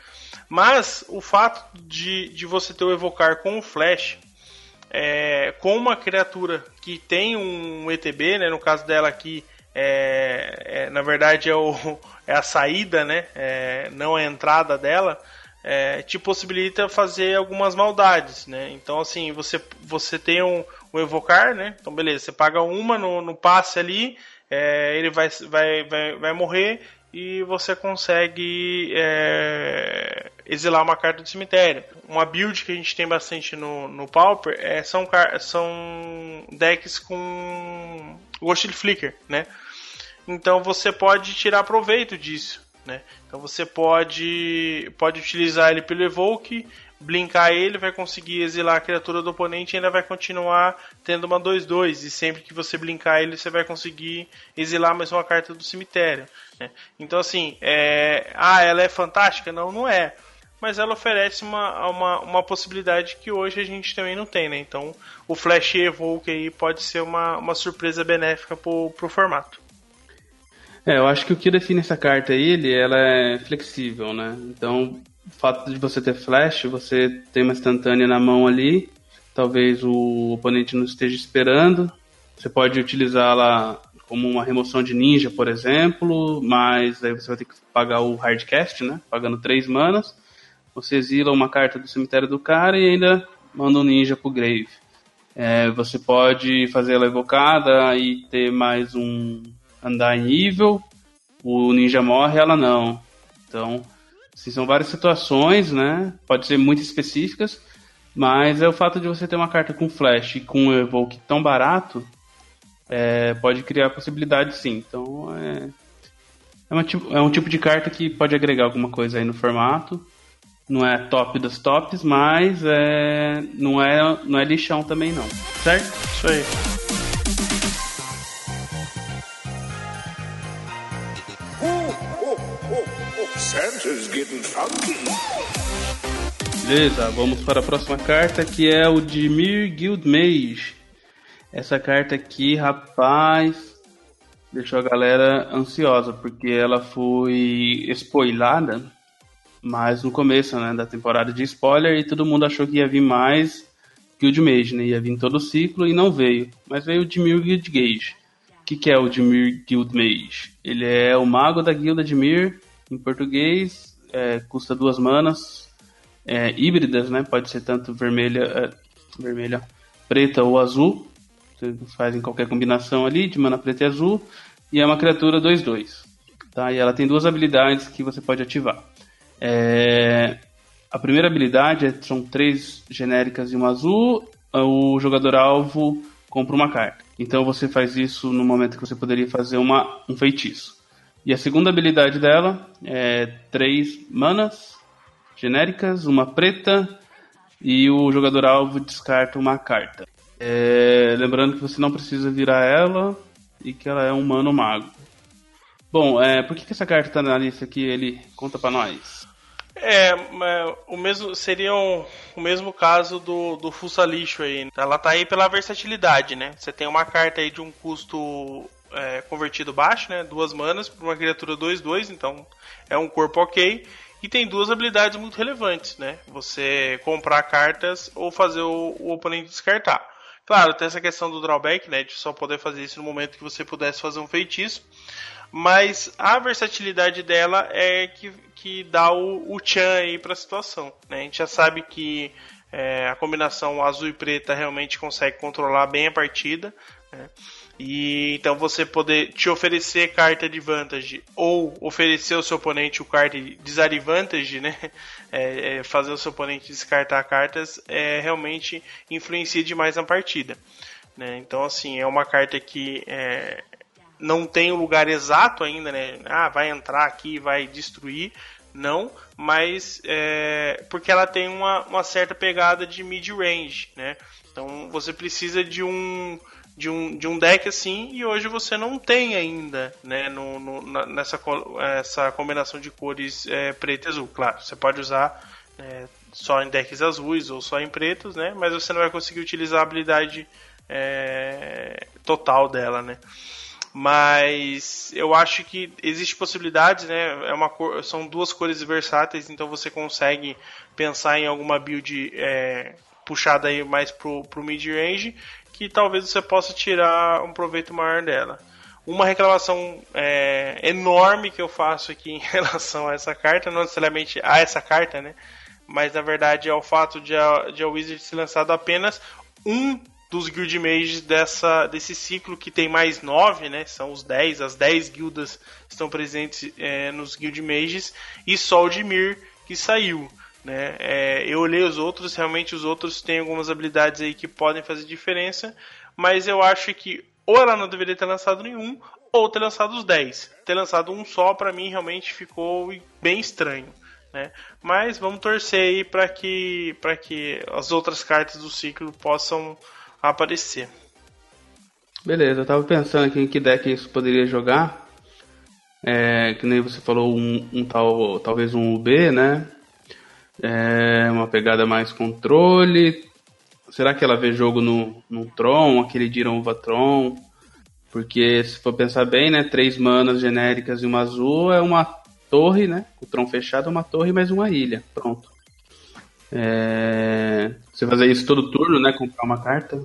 Mas o fato de, de você ter o evocar com o Flash, é, com uma criatura que tem um ETB, né, no caso dela aqui, é, é, na verdade é, o, é a saída, né, é, não a entrada dela, é, te possibilita fazer algumas maldades, né? Então assim, você, você tem um, um evocar, né? Então beleza, você paga uma no, no passe ali, é, ele vai, vai, vai, vai morrer e você consegue é, exilar uma carta do cemitério. Uma build que a gente tem bastante no, no Pauper é, são, são decks com Ghost Flicker, né? Então você pode tirar proveito disso, né? Então você pode, pode utilizar ele pelo Evoke, blinkar ele, vai conseguir exilar a criatura do oponente e ainda vai continuar tendo uma 2-2. E sempre que você blinkar ele, você vai conseguir exilar mais uma carta do cemitério. Né? Então, assim, é... ah, ela é fantástica? Não, não é. Mas ela oferece uma, uma, uma possibilidade que hoje a gente também não tem, né? Então, o Flash Evoke aí pode ser uma, uma surpresa benéfica pro, pro formato. É, eu acho que o que define essa carta aí, ele, ela é flexível, né? Então, o fato de você ter flash, você tem uma instantânea na mão ali, talvez o oponente não esteja esperando. Você pode utilizá-la como uma remoção de ninja, por exemplo, mas aí você vai ter que pagar o hardcast, né? Pagando 3 manas. Você exila uma carta do cemitério do cara e ainda manda um ninja pro grave. É, você pode fazer ela evocada e ter mais um andar em nível. O ninja morre, ela não. Então, Assim, são várias situações, né? Pode ser muito específicas, mas é o fato de você ter uma carta com flash e com evoke tão barato é, pode criar possibilidades sim. Então é, é, uma, é um tipo de carta que pode agregar alguma coisa aí no formato. Não é top das tops, mas é, não, é, não é lixão também não. Certo? Isso aí. Beleza, vamos para a próxima carta que é o Dimir Guildmage. Essa carta aqui, rapaz, deixou a galera ansiosa porque ela foi spoilada, mas no começo né, da temporada de spoiler e todo mundo achou que ia vir mais Guildmage, né? Ia vir todo o ciclo e não veio. Mas veio o Dimir Guildmage. O que, que é o Dimir Guildmage? Ele é o mago da guilda de Mir em português, é, custa duas manas. é, híbridas, né? Pode ser tanto vermelha, é, vermelha, preta ou azul. Você faz em qualquer combinação ali, de mana preta e azul. E é uma criatura 2-2. Tá? E ela tem duas habilidades que você pode ativar. É... A primeira habilidade é, são três genéricas e uma azul. O jogador alvo compra uma carta. Então você faz isso no momento que você poderia fazer uma, um feitiço. E a segunda habilidade dela é três manas genéricas, uma preta e o jogador alvo descarta uma carta. É, lembrando que você não precisa virar ela e que ela é um mano mago. Bom, é, por que, que essa carta está na lista aqui? Ele conta para nós. É, o mesmo seria um, o mesmo caso do, do Fuça Lixo aí. Ela tá aí pela versatilidade, né? Você tem uma carta aí de um custo é, convertido baixo, né? Duas manas para uma criatura 2-2, então é um corpo ok. E tem duas habilidades muito relevantes, né? Você comprar cartas ou fazer o, o oponente descartar. Claro, tem essa questão do drawback, né? De só poder fazer isso no momento que você pudesse fazer um feitiço. Mas a versatilidade dela é que, que dá o, o tchan aí pra situação. Né? A gente já sabe que é, a combinação azul e preta realmente consegue controlar bem a partida. Né? E então você poder te oferecer carta de vantagem ou oferecer ao seu oponente o carta de disadvantage, né? É, é, fazer o seu oponente descartar cartas é, realmente influencia demais na partida. Né? Então assim é uma carta que é, não tem o lugar exato ainda, né? Ah, vai entrar aqui, vai destruir. Não, mas é, porque ela tem uma, uma certa pegada de mid-range, né? Então você precisa de um de um, de um deck assim e hoje você não tem ainda né, no, no nessa essa combinação de cores é, preto e azul. Claro, você pode usar é, só em decks azuis ou só em pretos, né, mas você não vai conseguir utilizar a habilidade é, total dela. Né. Mas eu acho que existe possibilidades, né? É uma cor, são duas cores versáteis, então você consegue pensar em alguma build é, puxada aí mais pro, pro mid-range que talvez você possa tirar um proveito maior dela. Uma reclamação é, enorme que eu faço aqui em relação a essa carta, não necessariamente a essa carta, né? Mas na verdade é o fato de a, de a Wizard ser lançado apenas um dos Guild Mages dessa, desse ciclo que tem mais nove, né? São os 10, as 10 guildas estão presentes é, nos Guild Mages e só o Dimir que saiu. Né? É, eu olhei os outros, realmente os outros têm algumas habilidades aí que podem fazer diferença, mas eu acho que ou ela não deveria ter lançado nenhum, ou ter lançado os 10. Ter lançado um só, para mim, realmente ficou bem estranho. Né? Mas vamos torcer aí para que, que as outras cartas do ciclo possam aparecer. Beleza, eu tava pensando aqui em que deck isso poderia jogar. É, que nem você falou, um, um tal, talvez um UB, né? É uma pegada mais controle. Será que ela vê jogo no, no Tron, aquele Diron Tron? Porque se for pensar bem, né? Três manas genéricas e uma azul é uma torre, né? O Tron fechado é uma torre mais uma ilha. Pronto. É... Você fazer isso todo turno, né? Comprar uma carta.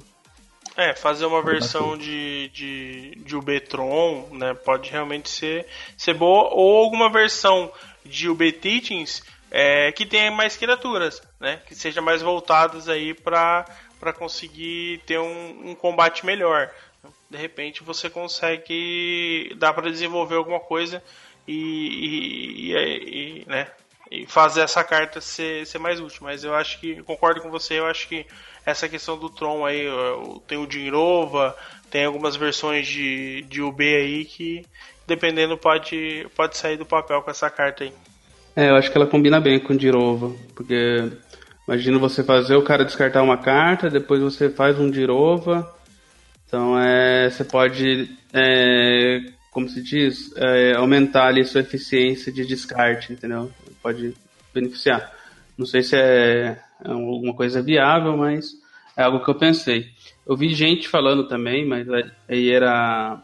É, fazer uma versão de, de, de UB-Tron, né? Pode realmente ser, ser boa. Ou alguma versão de UB Teachings é, que tenha mais criaturas, né? Que seja mais voltadas aí para conseguir ter um, um, combate melhor. De repente você consegue dá para desenvolver alguma coisa e, e, e, e, né? e fazer essa carta ser, ser mais útil. Mas eu acho que concordo com você. Eu acho que essa questão do Tron aí tem o Jinrova, tem algumas versões de, de UB aí que dependendo pode pode sair do papel com essa carta aí. É, eu acho que ela combina bem com Dirova, porque imagina você fazer o cara descartar uma carta, depois você faz um Dirova, então é, você pode, é, como se diz, é, aumentar ali sua eficiência de descarte, entendeu? Pode beneficiar. Não sei se é, é alguma coisa viável, mas é algo que eu pensei. Eu vi gente falando também, mas aí era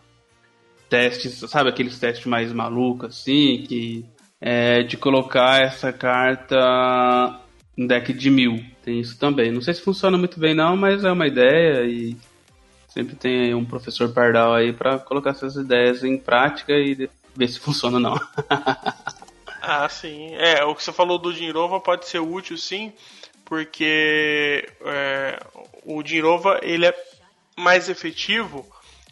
testes, sabe aqueles testes mais malucos assim, que é, de colocar essa carta em deck de mil. Tem isso também. Não sei se funciona muito bem não, mas é uma ideia e sempre tem um professor Pardal aí para colocar essas ideias em prática e ver se funciona ou não. Ah, sim. É, o que você falou do Jinrova pode ser útil, sim, porque é, o Jinrova ele é mais efetivo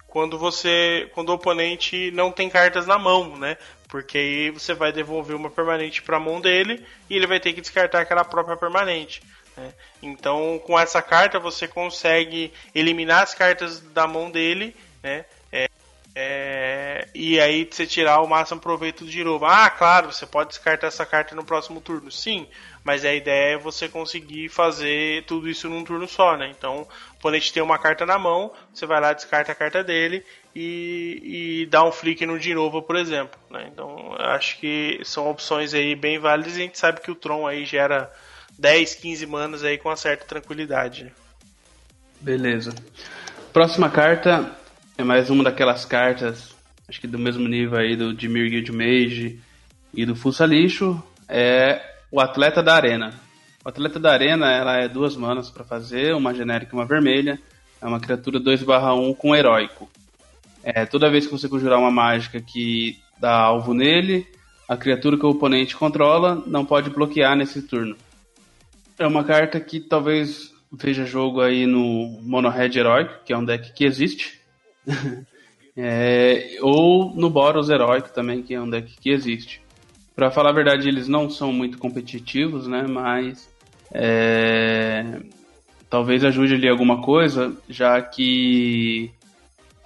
quando você, quando o oponente não tem cartas na mão, né? Porque aí você vai devolver uma permanente para a mão dele e ele vai ter que descartar aquela própria permanente. Né? Então, com essa carta você consegue eliminar as cartas da mão dele, né? É, é, e aí você tirar o máximo proveito do Jiroba. Ah, claro, você pode descartar essa carta no próximo turno, sim, mas a ideia é você conseguir fazer tudo isso num turno só, né? Então, o oponente tem uma carta na mão, você vai lá, descarta a carta dele e, e dá um flick no Jinova, por exemplo. Né? Então, acho que são opções aí bem válidas e a gente sabe que o Tron aí gera 10, 15 manas aí com uma certa tranquilidade. Beleza. Próxima carta é mais uma daquelas cartas, acho que do mesmo nível aí do Dimir Guild Mage e do Fussa Lixo, é o Atleta da Arena. O Atleta da Arena, ela é duas manas para fazer, uma genérica e uma vermelha. É uma criatura 2/1 com heróico. É, toda vez que você conjurar uma mágica que dá alvo nele, a criatura que o oponente controla não pode bloquear nesse turno. É uma carta que talvez veja jogo aí no Mono Red Heróico, que é um deck que existe. é, ou no Boros Heróico também, que é um deck que existe. Para falar a verdade, eles não são muito competitivos, né? Mas é, talvez ajude ali alguma coisa, já que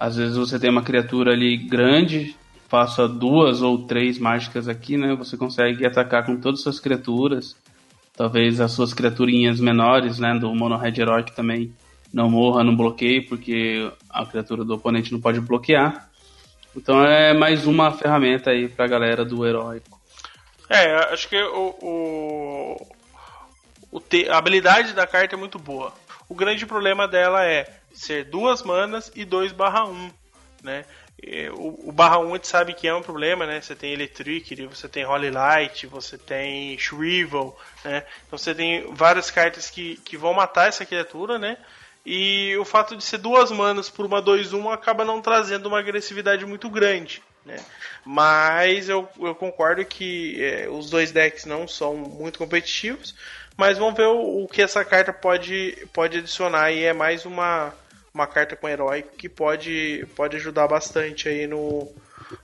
às vezes você tem uma criatura ali grande, faça duas ou três mágicas aqui, né? Você consegue atacar com todas as suas criaturas. Talvez as suas criaturinhas menores, né? Do Mono Red Heroic também não morra no bloqueio, porque a criatura do oponente não pode bloquear. Então é mais uma ferramenta aí pra galera do heróico. É, acho que o, o, a habilidade da carta é muito boa. O grande problema dela é ser duas manas e 2 barra 1, né? O, barra 1 a gente sabe que é um problema, né? Você tem Electric, você tem Holy Light, você tem Shrivel, né? Então você tem várias cartas que, que vão matar essa criatura, né? E o fato de ser duas manas por uma 2-1 acaba não trazendo uma agressividade muito grande. Né? Mas eu, eu concordo que é, os dois decks não são muito competitivos. Mas vamos ver o, o que essa carta pode, pode adicionar. E é mais uma, uma carta com herói que pode, pode ajudar bastante aí no,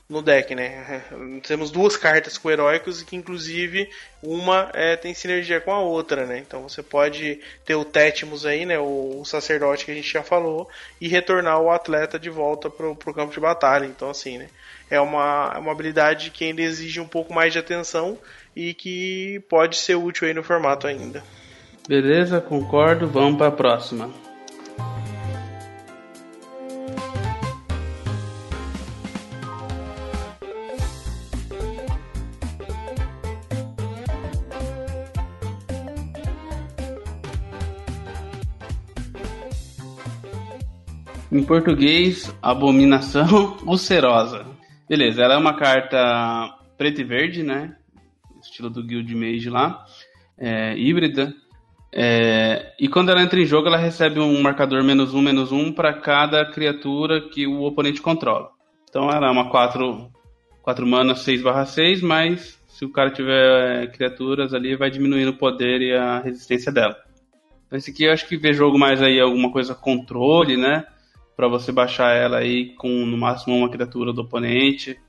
no deck, né? Temos duas cartas com heróicos que inclusive uma é, tem sinergia com a outra, né? Então você pode ter o Tétimos aí, né? O, o, sacerdote que a gente já falou e retornar o atleta de volta pro, pro campo de batalha. Então assim, né? É uma, é uma habilidade que ainda exige um pouco mais de atenção e que pode ser útil aí no formato ainda. Beleza, concordo. Vamos para a próxima. Em português, abominação ulcerosa. Beleza, ela é uma carta preta e verde, né? Estilo do Guild Mage lá. É, híbrida. É, e quando ela entra em jogo, ela recebe um marcador menos um, menos um para cada criatura que o oponente controla. Então ela é uma 4, 4 mana 6 barra 6, mas se o cara tiver é, criaturas ali, vai diminuindo o poder e a resistência dela. Então esse aqui eu acho que vê jogo mais aí alguma coisa controle, né? Para você baixar ela aí com no máximo uma criatura do oponente.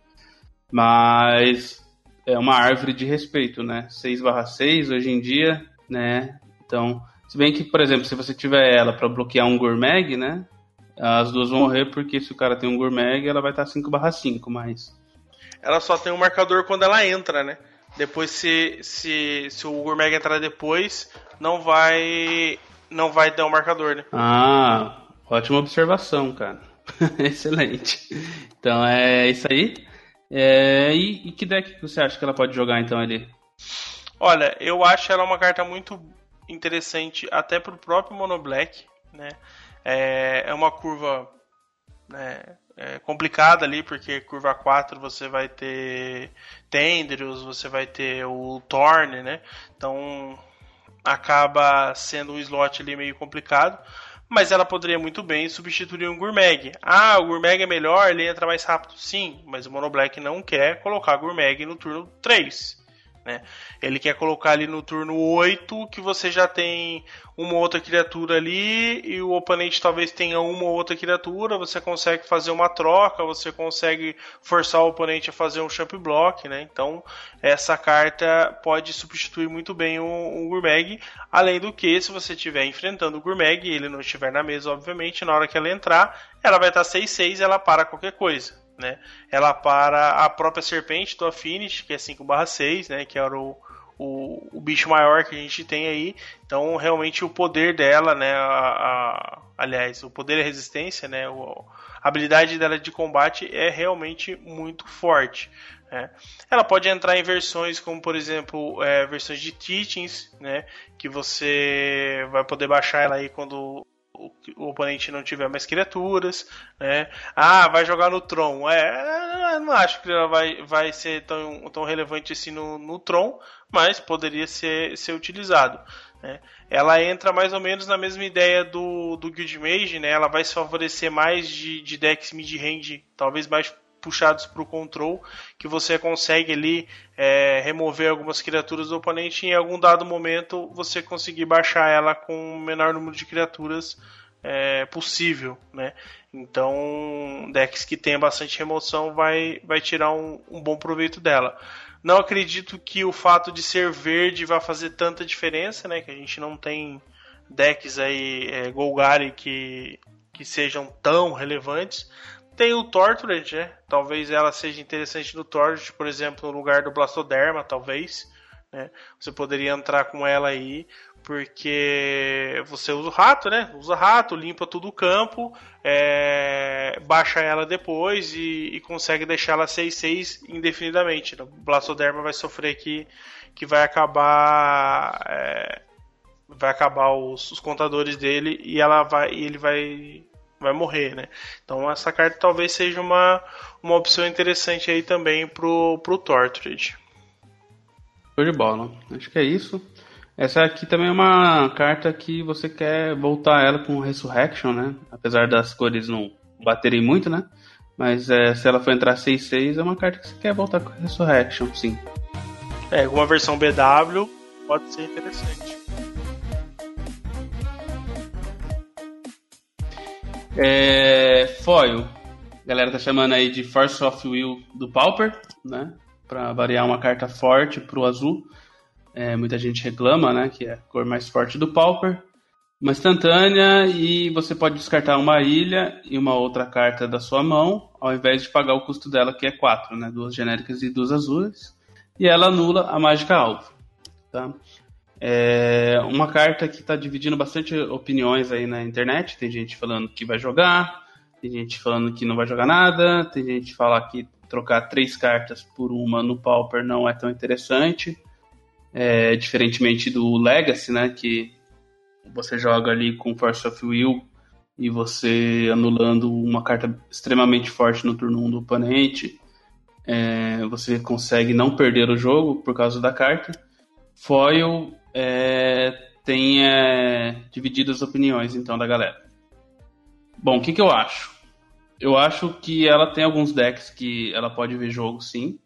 Mas é uma árvore de respeito, né? 6/6 hoje em dia, né? Então, se bem que, por exemplo, se você tiver ela para bloquear um Gourmag, né? As duas vão morrer porque se o cara tem um Gourmag, ela vai estar 5/5, mas ela só tem um marcador quando ela entra, né? Depois se se, se o Gourmag entrar depois, não vai não vai dar um marcador, né? Ah, Ótima observação, cara. Excelente. Então é isso aí. É, e, e, que deck você acha que ela pode jogar então ali? Olha, eu acho ela uma carta muito interessante até pro próprio Mono Black, né? É, é uma curva né, é complicada ali, porque curva 4 você vai ter Tendrils, você vai ter o Thorn, né? Então acaba sendo um slot ali meio complicado mas ela poderia muito bem substituir um Gourmag. Ah, o Gourmag é melhor, ele entra mais rápido. Sim, mas o Mono Black não quer colocar Gourmag no turno 3. Né? Ele quer colocar ali no turno 8 que você já tem uma outra criatura ali e o oponente talvez tenha uma ou outra criatura, você consegue fazer uma troca, você consegue forçar o oponente a fazer um champ block, né? Então essa carta pode substituir muito bem o, o Gurmag, além do que se você estiver enfrentando o Gurmag e ele não estiver na mesa, obviamente, na hora que ela entrar, ela vai estar 6-6 ela para qualquer coisa. Né? Ela para a própria serpente do Affinity, que é 5/6, né? que era o, o, o, bicho maior que a gente tem aí. Então, realmente, o poder dela, né? A, a, aliás, o poder e a resistência, né? O, a habilidade dela de combate é realmente muito forte. Né? Ela pode entrar em versões como, por exemplo, é, versões de Teachings, né? Que você vai poder baixar ela aí quando o, oponente não tiver mais criaturas, né? Ah, vai jogar no Tron. É, não acho que ela vai, vai ser tão, tão relevante assim no, no Tron, mas poderia ser, ser utilizado. Né? Ela entra mais ou menos na mesma ideia do, do Guild Mage, né? Ela vai se favorecer mais de, de decks mid-range, talvez mais puxados para o control, que você consegue ali é, remover algumas criaturas do oponente e em algum dado momento você conseguir baixar ela com o menor número de criaturas é, possível, né? Então, decks que tem bastante remoção vai, vai tirar um, um bom proveito dela. Não acredito que o fato de ser verde vai fazer tanta diferença, né? Que a gente não tem decks aí é, Golgari que, que sejam tão relevantes. Tem o Tortured, né? Talvez ela seja interessante no Tortured, por exemplo, no lugar do Blastoderma, talvez. Né? Você poderia entrar com ela aí, porque você usa o rato, né? Usa rato, limpa todo o campo, é... baixa ela depois e, e consegue deixar ela 6-6 indefinidamente. O Blastoderma vai sofrer que, que vai acabar. É... Vai acabar os, os contadores dele e ela vai, e ele vai vai morrer, né? Então essa carta talvez seja uma, uma opção interessante aí também pro, pro Tortured. Show de bola. Acho que é isso. Essa aqui também é uma carta que você quer voltar ela com Resurrection, né? Apesar das cores não baterem muito, né? Mas é, se ela for entrar 6-6, é uma carta que você quer voltar com Resurrection, sim. É, uma versão BW pode ser interessante. É, foil. A galera tá chamando aí de Force of Will do Pauper, né? Pra variar uma carta forte pro azul. É, muita gente reclama, né? Que é a cor mais forte do Pauper. Uma instantânea e você pode descartar uma ilha e uma outra carta da sua mão, ao invés de pagar o custo dela, que é 4, né? Duas genéricas e duas azuis. E ela anula a mágica alvo. Tá? É uma carta que está dividindo bastante opiniões aí na internet. Tem gente falando que vai jogar, tem gente falando que não vai jogar nada, tem gente que fala que trocar três cartas por uma no Pauper não é tão interessante. É, diferentemente do Legacy, né? Que você joga ali com Force of Will e você anulando uma carta extremamente forte no turno 1 do oponente, é, você consegue não perder o jogo por causa da carta. Foil é, tem é, dividido as opiniões então da galera. Bom, o que, que eu acho? Eu acho que ela tem alguns decks que ela pode ver jogo sim.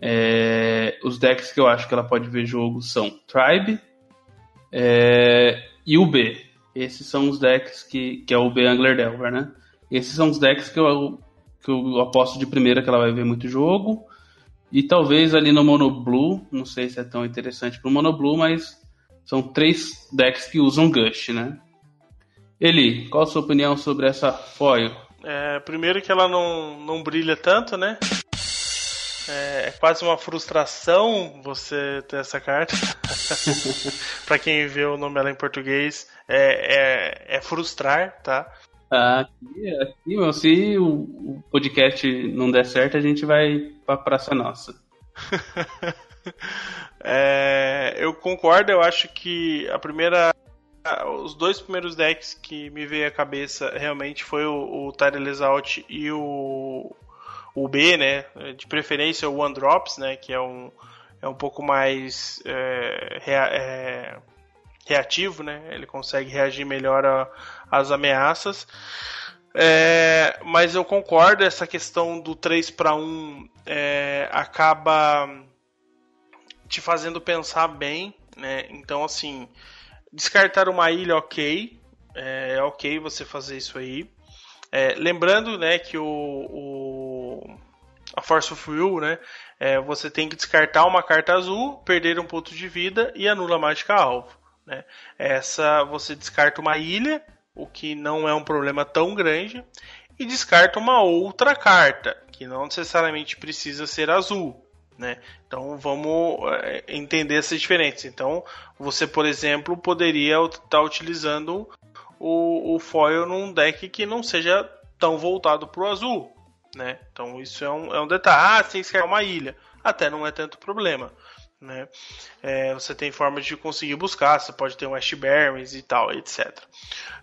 É, os decks que eu acho que ela pode ver jogo são Tribe é, e o B. Esses são os decks que, que é o B Angler Delver, né? Esses são os decks que eu, que eu aposto de primeira que ela vai ver muito jogo. E talvez ali no Mono Blue, não sei se é tão interessante pro Mono Blue, mas são três decks que usam Gush, né? Eli, qual a sua opinião sobre essa foil? É, primeiro que ela não, não brilha tanto, né? É, é quase uma frustração você ter essa carta. para quem vê o nome dela em português, é, é, é frustrar, tá? Aqui, aqui meu, se o, podcast não der certo, a gente vai pra Praça Nossa. é, eu concordo, eu acho que a primeira. Os dois primeiros decks que me veio à cabeça realmente foi o, o Out e o, o B, né? De preferência o One Drops, né? Que é um, é um pouco mais é, é, reativo, né? Ele consegue reagir melhor às ameaças. É, mas eu concordo, essa questão do 3 para 1 é, acaba te fazendo pensar bem, né? Então, assim, descartar uma ilha, ok. É, é ok você fazer isso aí. É, lembrando, né, que o, o a Force of Will, né, é, você tem que descartar uma carta azul, perder um ponto de vida e anula a mágica alvo. Né? Essa você descarta uma ilha, o que não é um problema tão grande, e descarta uma outra carta, que não necessariamente precisa ser azul. Né? Então vamos é, entender essas diferenças. Então você, por exemplo, poderia estar tá utilizando o, o foil num deck que não seja tão voltado para o azul. Né? Então isso é um, é um detalhe. Ah, você quer uma ilha. Até não é tanto problema. Né? É, você tem formas de conseguir buscar, você pode ter um Ashberries e tal, etc.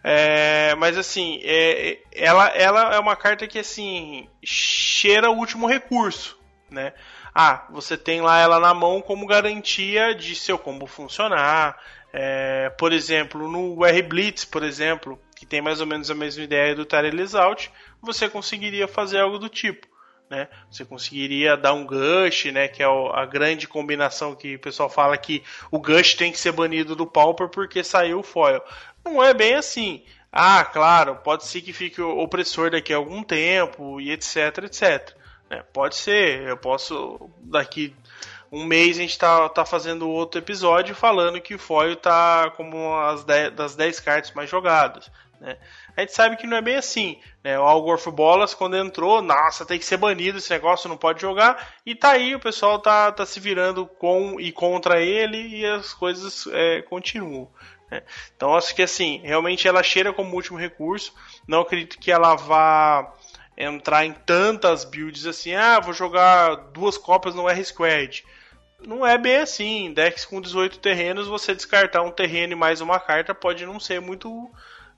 É, mas assim, é, ela, ela é uma carta que assim cheira o último recurso, né? Ah, você tem lá ela na mão como garantia de seu combo funcionar. É, por exemplo, no R Blitz, por exemplo, que tem mais ou menos a mesma ideia do Tyrell Out, você conseguiria fazer algo do tipo né? Você conseguiria dar um Gush, né? Que é a grande combinação que o pessoal fala que o Gush tem que ser banido do Pauper porque saiu o foil. Não é bem assim. Ah, claro, pode ser que fique opressor daqui a algum tempo e etc, etc. É, pode ser, eu posso daqui um mês a gente tá, tá fazendo outro episódio falando que o foil tá como as dez, das 10 cartas mais jogadas. Né? A gente sabe que não é bem assim. Né? O Algorfo Bolas, quando entrou, nossa, tem que ser banido esse negócio, não pode jogar. E tá aí, o pessoal tá, tá se virando com e contra ele e as coisas é, continuam. Né? Então acho que assim, realmente ela cheira como último recurso. Não acredito que ela vá entrar em tantas builds assim, ah, vou jogar duas copas no R-Squad. Não é bem assim. Decks com 18 terrenos, você descartar um terreno e mais uma carta pode não ser muito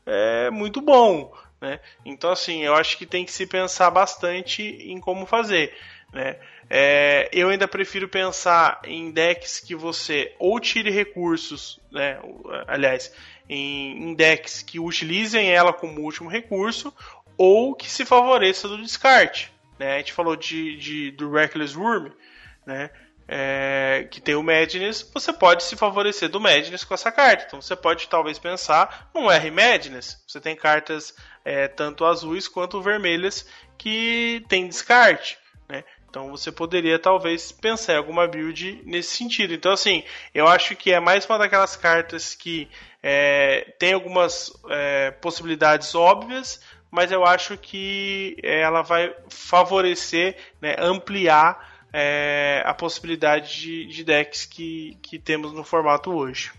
é muito bom. Né? Então, assim, eu acho que tem que se pensar bastante em como fazer. Né? É, eu ainda prefiro pensar em decks que você ou tire recursos, né? aliás, em, em decks que utilizem ela como último recurso ou que se favoreça do descarte. Né? A gente falou de, de do Reckless Worm, né? É, que tem o Madness, você pode se favorecer do Madness com essa carta. Então você pode talvez pensar num R Madness. Você tem cartas é, tanto azuis quanto vermelhas que tem descarte. Né? Então você poderia talvez pensar em alguma build nesse sentido. Então assim, eu acho que é mais uma daquelas cartas que é, tem algumas é, possibilidades óbvias, mas eu acho que ela vai favorecer, né, ampliar é, a possibilidade de, de decks que, que temos no formato hoje.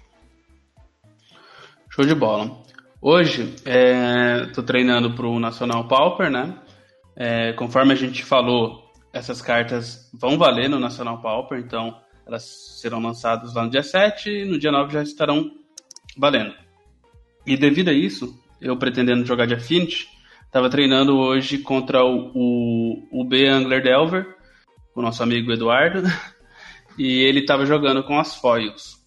Show de bola. Hoje estou é, treinando para o Nacional Pauper, né? É, conforme a gente falou, essas cartas vão valer no Nacional Pauper, então elas serão lançadas lá no dia 7 e no dia 9 já estarão valendo. E devido a isso, eu pretendendo jogar de Affinity, estava treinando hoje contra o, o, o B Angler Delver, o nosso amigo Eduardo, e ele estava jogando com as foils.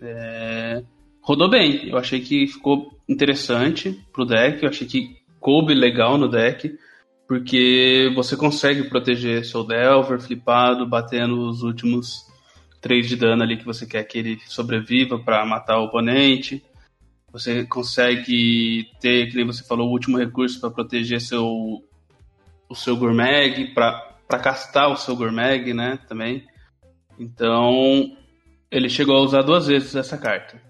É... Rodou bem, eu achei que ficou interessante pro deck, eu achei que coube legal no deck, porque você consegue proteger seu Delver flipado, batendo os últimos 3 de dano ali que você quer que ele sobreviva para matar o oponente. Você consegue ter, que nem você falou, o último recurso para proteger seu o seu Gourmag, para para castar o seu Gourmag, né, também. Então, ele chegou a usar duas vezes essa carta.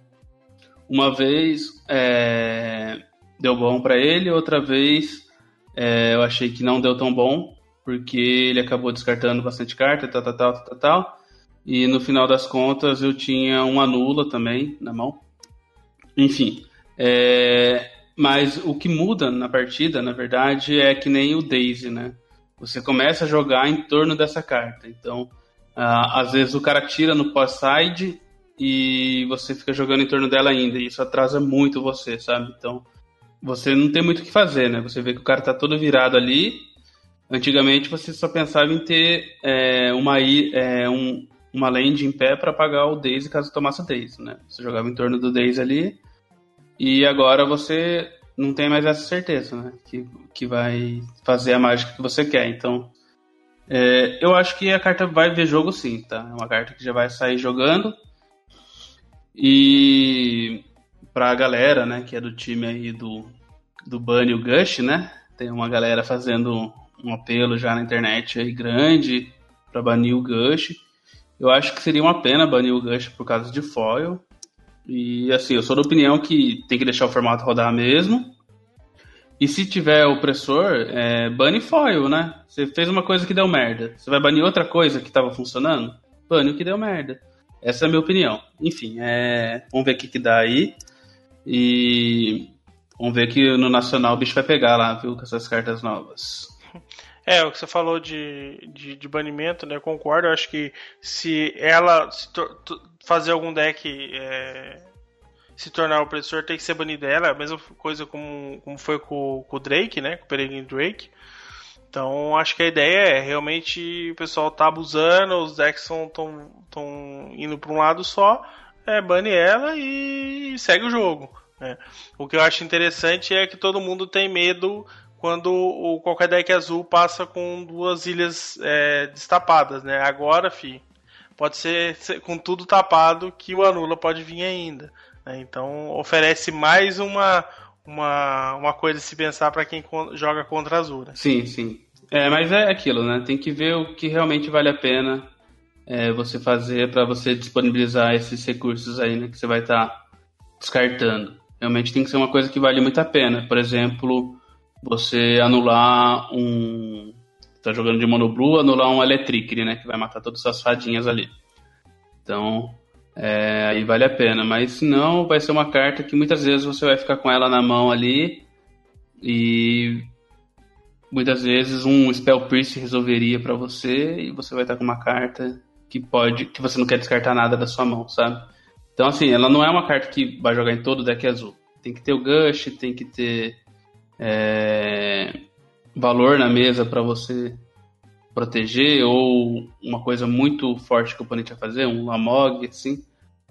Uma vez é, deu bom para ele, outra vez é, eu achei que não deu tão bom, porque ele acabou descartando bastante carta, tal, tal, tal, tal, tal. E no final das contas eu tinha uma nula também na mão. Enfim, é, mas o que muda na partida, na verdade, é que nem o Daisy, né? Você começa a jogar em torno dessa carta. Então, uh, às vezes o cara tira no pós-side e você fica jogando em torno dela ainda. E isso atrasa muito você, sabe? Então, você não tem muito o que fazer, né? Você vê que o cara tá todo virado ali. Antigamente você só pensava em ter é, uma, é, um, uma land em pé para pagar o Daisy caso tomasse o Daisy, né? Você jogava em torno do Daisy ali. E agora você não tem mais essa certeza, né? Que, que vai fazer a mágica que você quer. Então, É, eu acho que a carta vai ver jogo sim, tá? É uma carta que já vai sair jogando. E pra galera, né, que é do time aí do, do Bunny e o Gush, né? Tem uma galera fazendo um apelo já na internet aí grande para banir o Gush. Eu acho que seria uma pena banir o Gush por causa de foil. E assim, eu sou da opinião que tem que deixar o formato rodar mesmo. E se tiver opressor, é, bane foil, né? Você fez uma coisa que deu merda. Você vai banir outra coisa que estava funcionando? Bane o que deu merda. Essa é a minha opinião. Enfim, é... vamos ver o que, que dá aí. E vamos ver que no Nacional o bicho vai pegar lá, viu? Com essas cartas novas. É, o que você falou de, de, de banimento, né? Eu concordo. Eu acho que se ela se fazer algum deck é, se tornar opressor tem que ser banido dela. A mesma coisa como, como foi com, com o Drake, né? Com o Peregrine Drake. Então acho que a ideia é realmente o pessoal tá abusando, os decks estão indo para um lado só, é, bane ela e segue o jogo. Né? O que eu acho interessante é que todo mundo tem medo quando o, qualquer deck azul passa com duas ilhas é, destapadas, né? Agora, fi, pode ser, com tudo tapado que o anula pode vir ainda. Né? Então oferece mais uma, uma, uma coisa a se pensar para quem joga contra azul. Né? Sim, sim. É, mas é aquilo, né? Tem que ver o que realmente vale a pena é, você fazer para você disponibilizar esses recursos aí, né? Que você vai estar tá descartando. Realmente tem que ser uma coisa que vale muito a pena. Por exemplo, você anular um. Tá jogando de mono blue, anular um Electric, né? Que vai matar todas as fadinhas ali. Então, é, aí vale a pena. Mas se não, vai ser uma carta que muitas vezes você vai ficar com ela na mão ali e muitas vezes um Spell Priest resolveria para você e você vai estar com uma carta que pode que você não quer descartar nada da sua mão, sabe? Então assim, ela não é uma carta que vai jogar em todo o deck azul. Tem que ter o Gush, tem que ter é, valor na mesa para você proteger ou uma coisa muito forte que o oponente vai fazer, um Lamog, assim.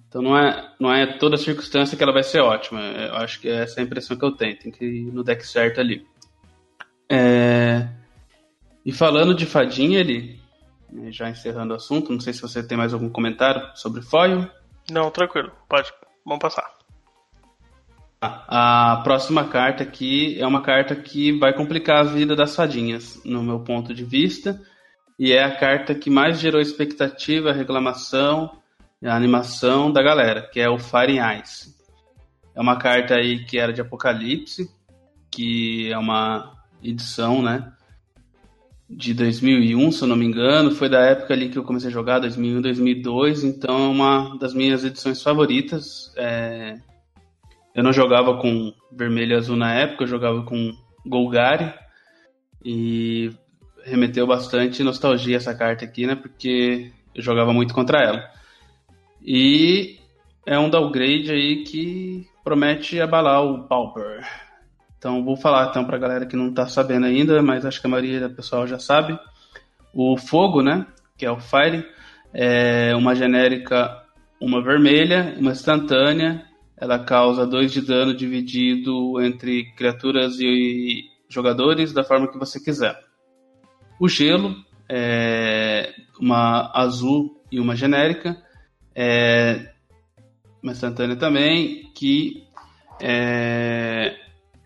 Então não é, não é toda circunstância que ela vai ser ótima. Eu acho que essa é a impressão que eu tenho. Tem que ir no deck certo ali. É... E falando de fadinha, né, já encerrando o assunto, não sei se você tem mais algum comentário sobre foil. Não, tranquilo. Pode. Vamos passar. A próxima carta aqui é uma carta que vai complicar a vida das fadinhas, no meu ponto de vista, e é a carta que mais gerou expectativa, reclamação animação da galera, que é o Fire Ice. É uma carta aí que era de Apocalipse, que é uma edição, né? De 2001, se eu não me engano, foi da época ali que eu comecei a jogar, 2001, 2002, então é uma das minhas edições favoritas. É... Eu não jogava com vermelho e azul na época, eu jogava com Golgari, e remeteu bastante nostalgia essa carta aqui, né? Porque eu jogava muito contra ela. E é um downgrade aí que promete abalar o Pauper. Então vou falar então pra galera que não tá sabendo ainda, mas acho que a maioria do pessoal já sabe. O fogo, né? Que é o Fire, é uma genérica, uma vermelha, uma instantânea. Ela causa 2 de dano dividido entre criaturas e jogadores da forma que você quiser. O gelo é uma azul e uma genérica é, uma instantânea também, que é,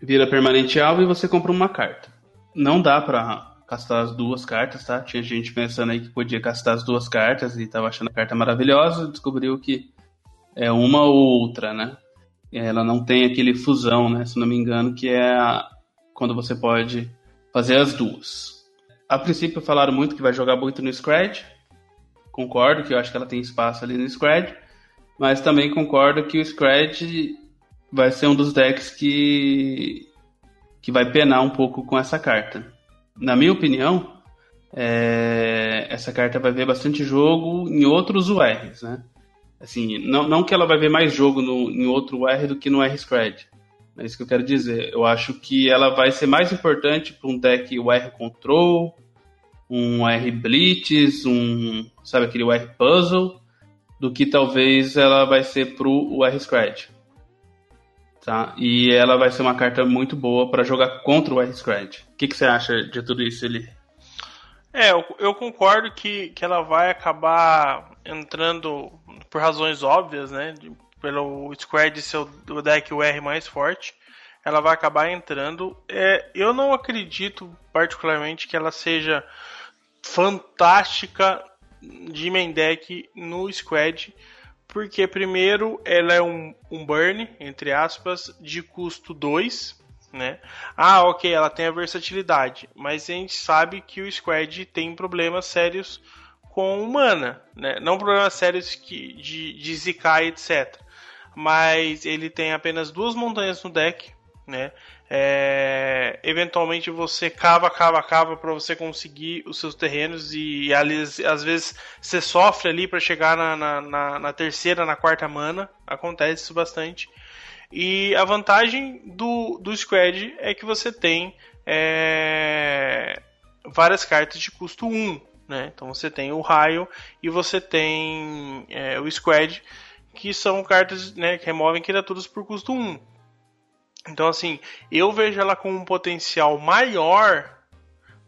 vira permanente alvo e você compra uma carta. Não dá para castar as duas cartas, tá? Tinha gente pensando aí que podia castar as duas cartas e tava achando a carta maravilhosa, descobriu que é uma ou outra, né? Ela não tem aquele fusão, né? Se não me engano, que é a, quando você pode fazer as duas. A princípio falaram muito que vai jogar muito no Scratch, concordo que eu acho que ela tem espaço ali no Scred, mas também concordo que o Scred vai ser um dos decks que, que vai penar um pouco com essa carta. Na minha opinião, é, essa carta vai ver bastante jogo em outros URs, né? Assim, não, não que ela vai ver mais jogo no, em outro UR do que no R-Scred. É isso que eu quero dizer. Eu acho que ela vai ser mais importante para um deck UR Control, um R Blitz, um, sabe, aquele R Puzzle, do que talvez ela vai ser pro R Scratch. Tá? E ela vai ser uma carta muito boa para jogar contra o R Scratch. O que, que você acha de tudo isso, Eli? É, eu, eu, concordo que, que ela vai acabar entrando por razões óbvias, né? De, pelo Square ser o deck UR mais forte, ela vai acabar entrando. É, eu não acredito particularmente que ela seja fantástica de main deck no Squad, porque primeiro ela é um, um burn, entre aspas, de custo 2, né? Ah, ok, ela tem a versatilidade, mas a gente sabe que o Squad tem problemas sérios com mana, né? Não problemas sérios que, de, de Zikai, etc. Mas ele tem apenas duas montanhas no deck, né? É, eventualmente você cava, cava, cava para você conseguir os seus terrenos e, e às vezes você sofre ali para chegar na, na, na, na, terceira, na quarta mana. Acontece isso bastante. E a vantagem do, do Squad é que você tem é, várias cartas de custo 1. Né? Então você tem o raio e você tem é, o Squad, que são cartas né, que removem criaturas por custo 1. Então, assim, eu vejo ela com um potencial maior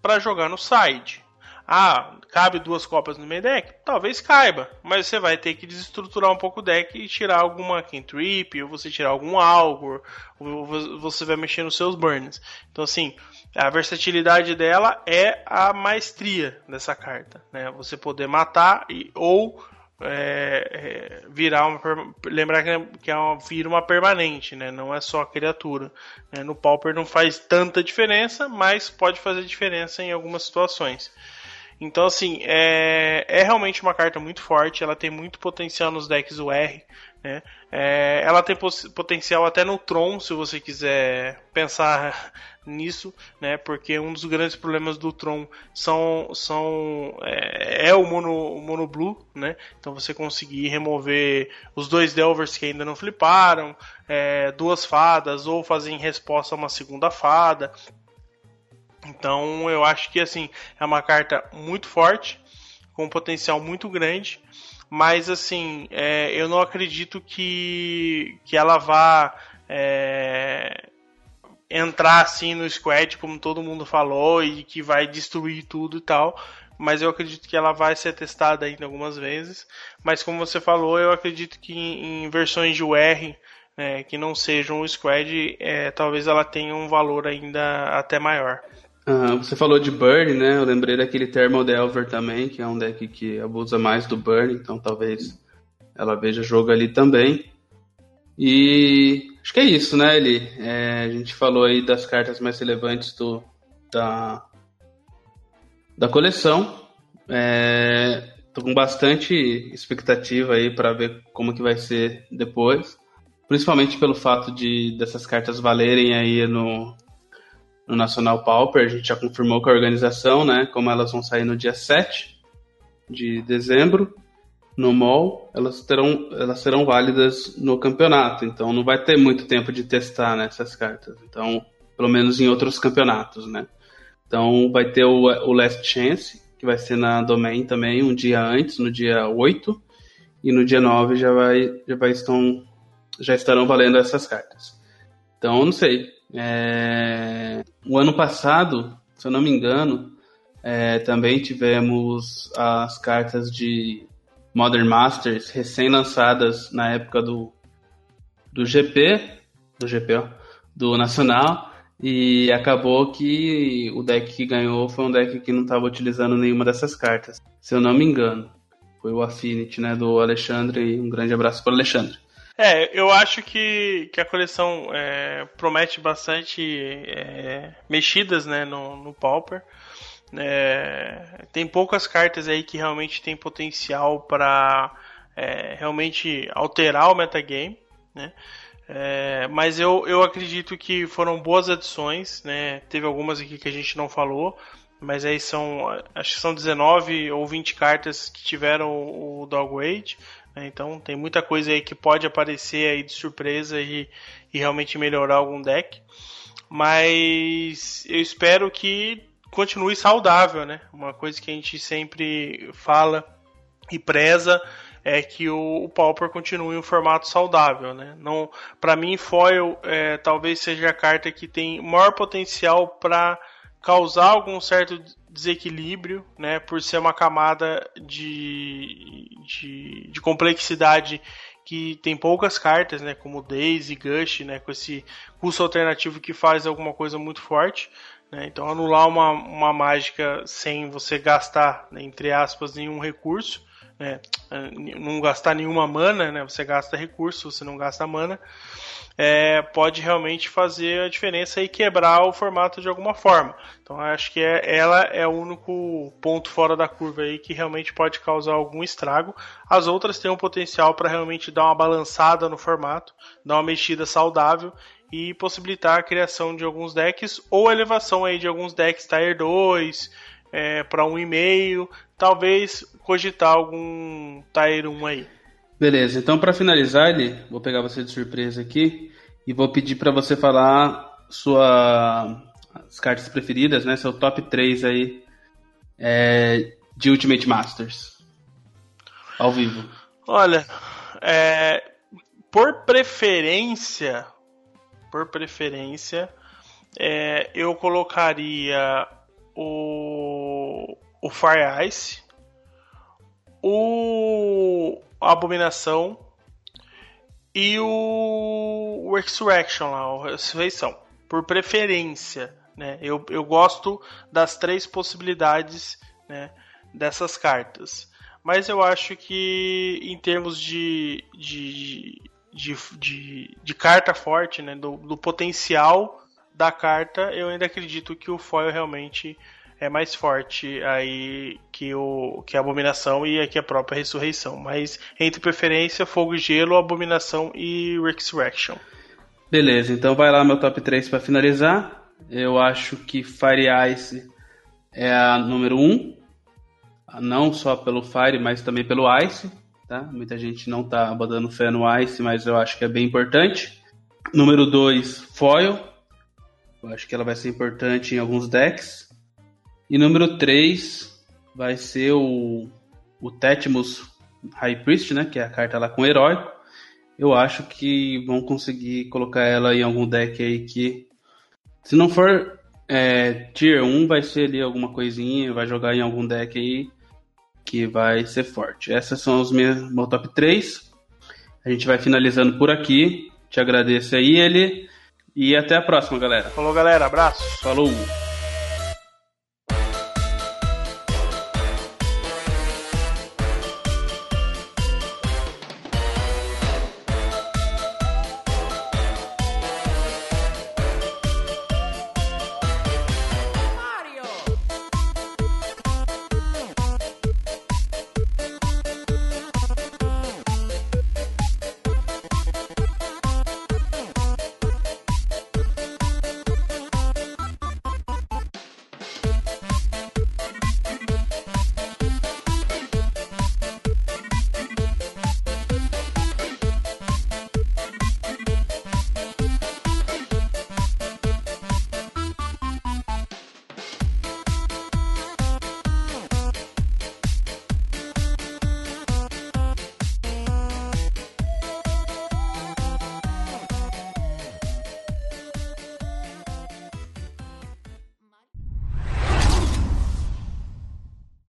para jogar no side. Ah, cabe duas copas no meio deck? Talvez caiba, mas você vai ter que desestruturar um pouco o deck e tirar alguma cantrip, ou você tirar algum algor, ou você vai mexer nos seus burns. Então, assim, a versatilidade dela é a maestria dessa carta, né? Você poder matar e, ou é, é, virar uma lembrar que, é, que é uma, vira uma permanente, né? Não é só criatura. Né? No Pauper não faz tanta diferença, mas pode fazer diferença em algumas situações. Então, assim, é, é realmente uma carta muito forte. Ela tem muito potencial nos decks UR. Né? É, ela tem potencial até no Tron, se você quiser pensar nisso, né? Porque um dos grandes problemas do Tron são, são é, é o mono, mono blue, né? Então você conseguir remover os dois Delvers que ainda não fliparam, é, duas fadas ou fazer em resposta a uma segunda fada. Então eu acho que assim é uma carta muito forte, com um potencial muito grande, mas assim é, eu não acredito que, que ela vá é, entrar assim no squad, como todo mundo falou, e que vai destruir tudo e tal. Mas eu acredito que ela vai ser testada ainda algumas vezes. Mas como você falou, eu acredito que em, em versões de UR né, que não sejam o squad, é, talvez ela tenha um valor ainda até maior. Uh, você falou de Burn, né? Eu lembrei daquele Thermal Delver também, que é um deck que abusa mais do Burn, então talvez ela veja jogo ali também. E acho que é isso, né, Eli? É, a gente falou aí das cartas mais relevantes do, da, da coleção. É, tô com bastante expectativa aí para ver como que vai ser depois. Principalmente pelo fato de dessas cartas valerem aí no, no Nacional Pauper. A gente já confirmou com a organização, né? Como elas vão sair no dia 7 de dezembro no mall, elas terão elas serão válidas no campeonato. Então não vai ter muito tempo de testar né, essas cartas. Então, pelo menos em outros campeonatos, né? Então vai ter o, o Last Chance, que vai ser na Domain também, um dia antes, no dia 8, e no dia 9 já vai já vai estão já estarão valendo essas cartas. Então, não sei. É... O ano passado, se eu não me engano, é, também tivemos as cartas de Modern Masters recém-lançadas na época do, do GP, do GP, ó, do Nacional, e acabou que o deck que ganhou foi um deck que não estava utilizando nenhuma dessas cartas, se eu não me engano. Foi o Affinity, né, do Alexandre, um grande abraço para o Alexandre. É, eu acho que, que a coleção é, promete bastante é, mexidas né, no, no Pauper. É, tem poucas cartas aí que realmente tem potencial para é, realmente alterar o metagame, né? É, mas eu, eu acredito que foram boas adições, né? Teve algumas aqui que a gente não falou, mas aí são acho que são 19 ou 20 cartas que tiveram o, o né? Então tem muita coisa aí que pode aparecer aí de surpresa e, e realmente melhorar algum deck. Mas eu espero que continue saudável, né? Uma coisa que a gente sempre fala e preza é que o, o Pauper continue em um formato saudável, né? Não, para mim, foil é, talvez seja a carta que tem maior potencial para causar algum certo desequilíbrio, né? Por ser uma camada de, de, de complexidade que tem poucas cartas, né? Como Daisy, Gush, né? Com esse custo alternativo que faz alguma coisa muito forte. Né? Então anular uma, uma mágica sem você gastar, né, entre aspas, nenhum recurso, né? não gastar nenhuma mana, né? você gasta recurso, você não gasta mana, é, pode realmente fazer a diferença e quebrar o formato de alguma forma. Então acho que é, ela é o único ponto fora da curva aí que realmente pode causar algum estrago. As outras têm um potencial para realmente dar uma balançada no formato, dar uma mexida saudável e possibilitar a criação de alguns decks ou a elevação aí de alguns decks Tier 2 é, para 1,5, talvez cogitar algum Tier 1 aí. Beleza, então para finalizar, ele, vou pegar você de surpresa aqui e vou pedir para você falar sua as cartas preferidas, né? Seu top 3 aí é, de Ultimate Masters. Ao vivo. Olha, é, por preferência, por preferência, é, eu colocaria o, o Fire Ice, o a Abominação e o, o Extraction lá, Ressurreição. Por preferência, né? Eu, eu gosto das três possibilidades né, dessas cartas. Mas eu acho que em termos de, de, de, de, de carta forte, né, do, do potencial da carta, eu ainda acredito que o foil realmente é mais forte aí que, o, que a Abominação e aqui a própria Ressurreição. Mas entre preferência, Fogo e Gelo, Abominação e Resurrection. Beleza, então vai lá meu top 3 para finalizar. Eu acho que Fire Ice é a número 1. Não só pelo Fire, mas também pelo Ice. Tá? Muita gente não tá botando fé no Ice, mas eu acho que é bem importante. Número 2, Foil. Eu acho que ela vai ser importante em alguns decks. E número 3 vai ser o, o Tetmus High Priest, né? Que é a carta lá com heróico. Eu acho que vão conseguir colocar ela em algum deck aí que. Se não for é, Tier 1, vai ser ali alguma coisinha, vai jogar em algum deck aí que vai ser forte. Essas são os meus meu top 3. A gente vai finalizando por aqui. Te agradeço aí, ele. E até a próxima, galera. Falou, galera. Abraço. Falou.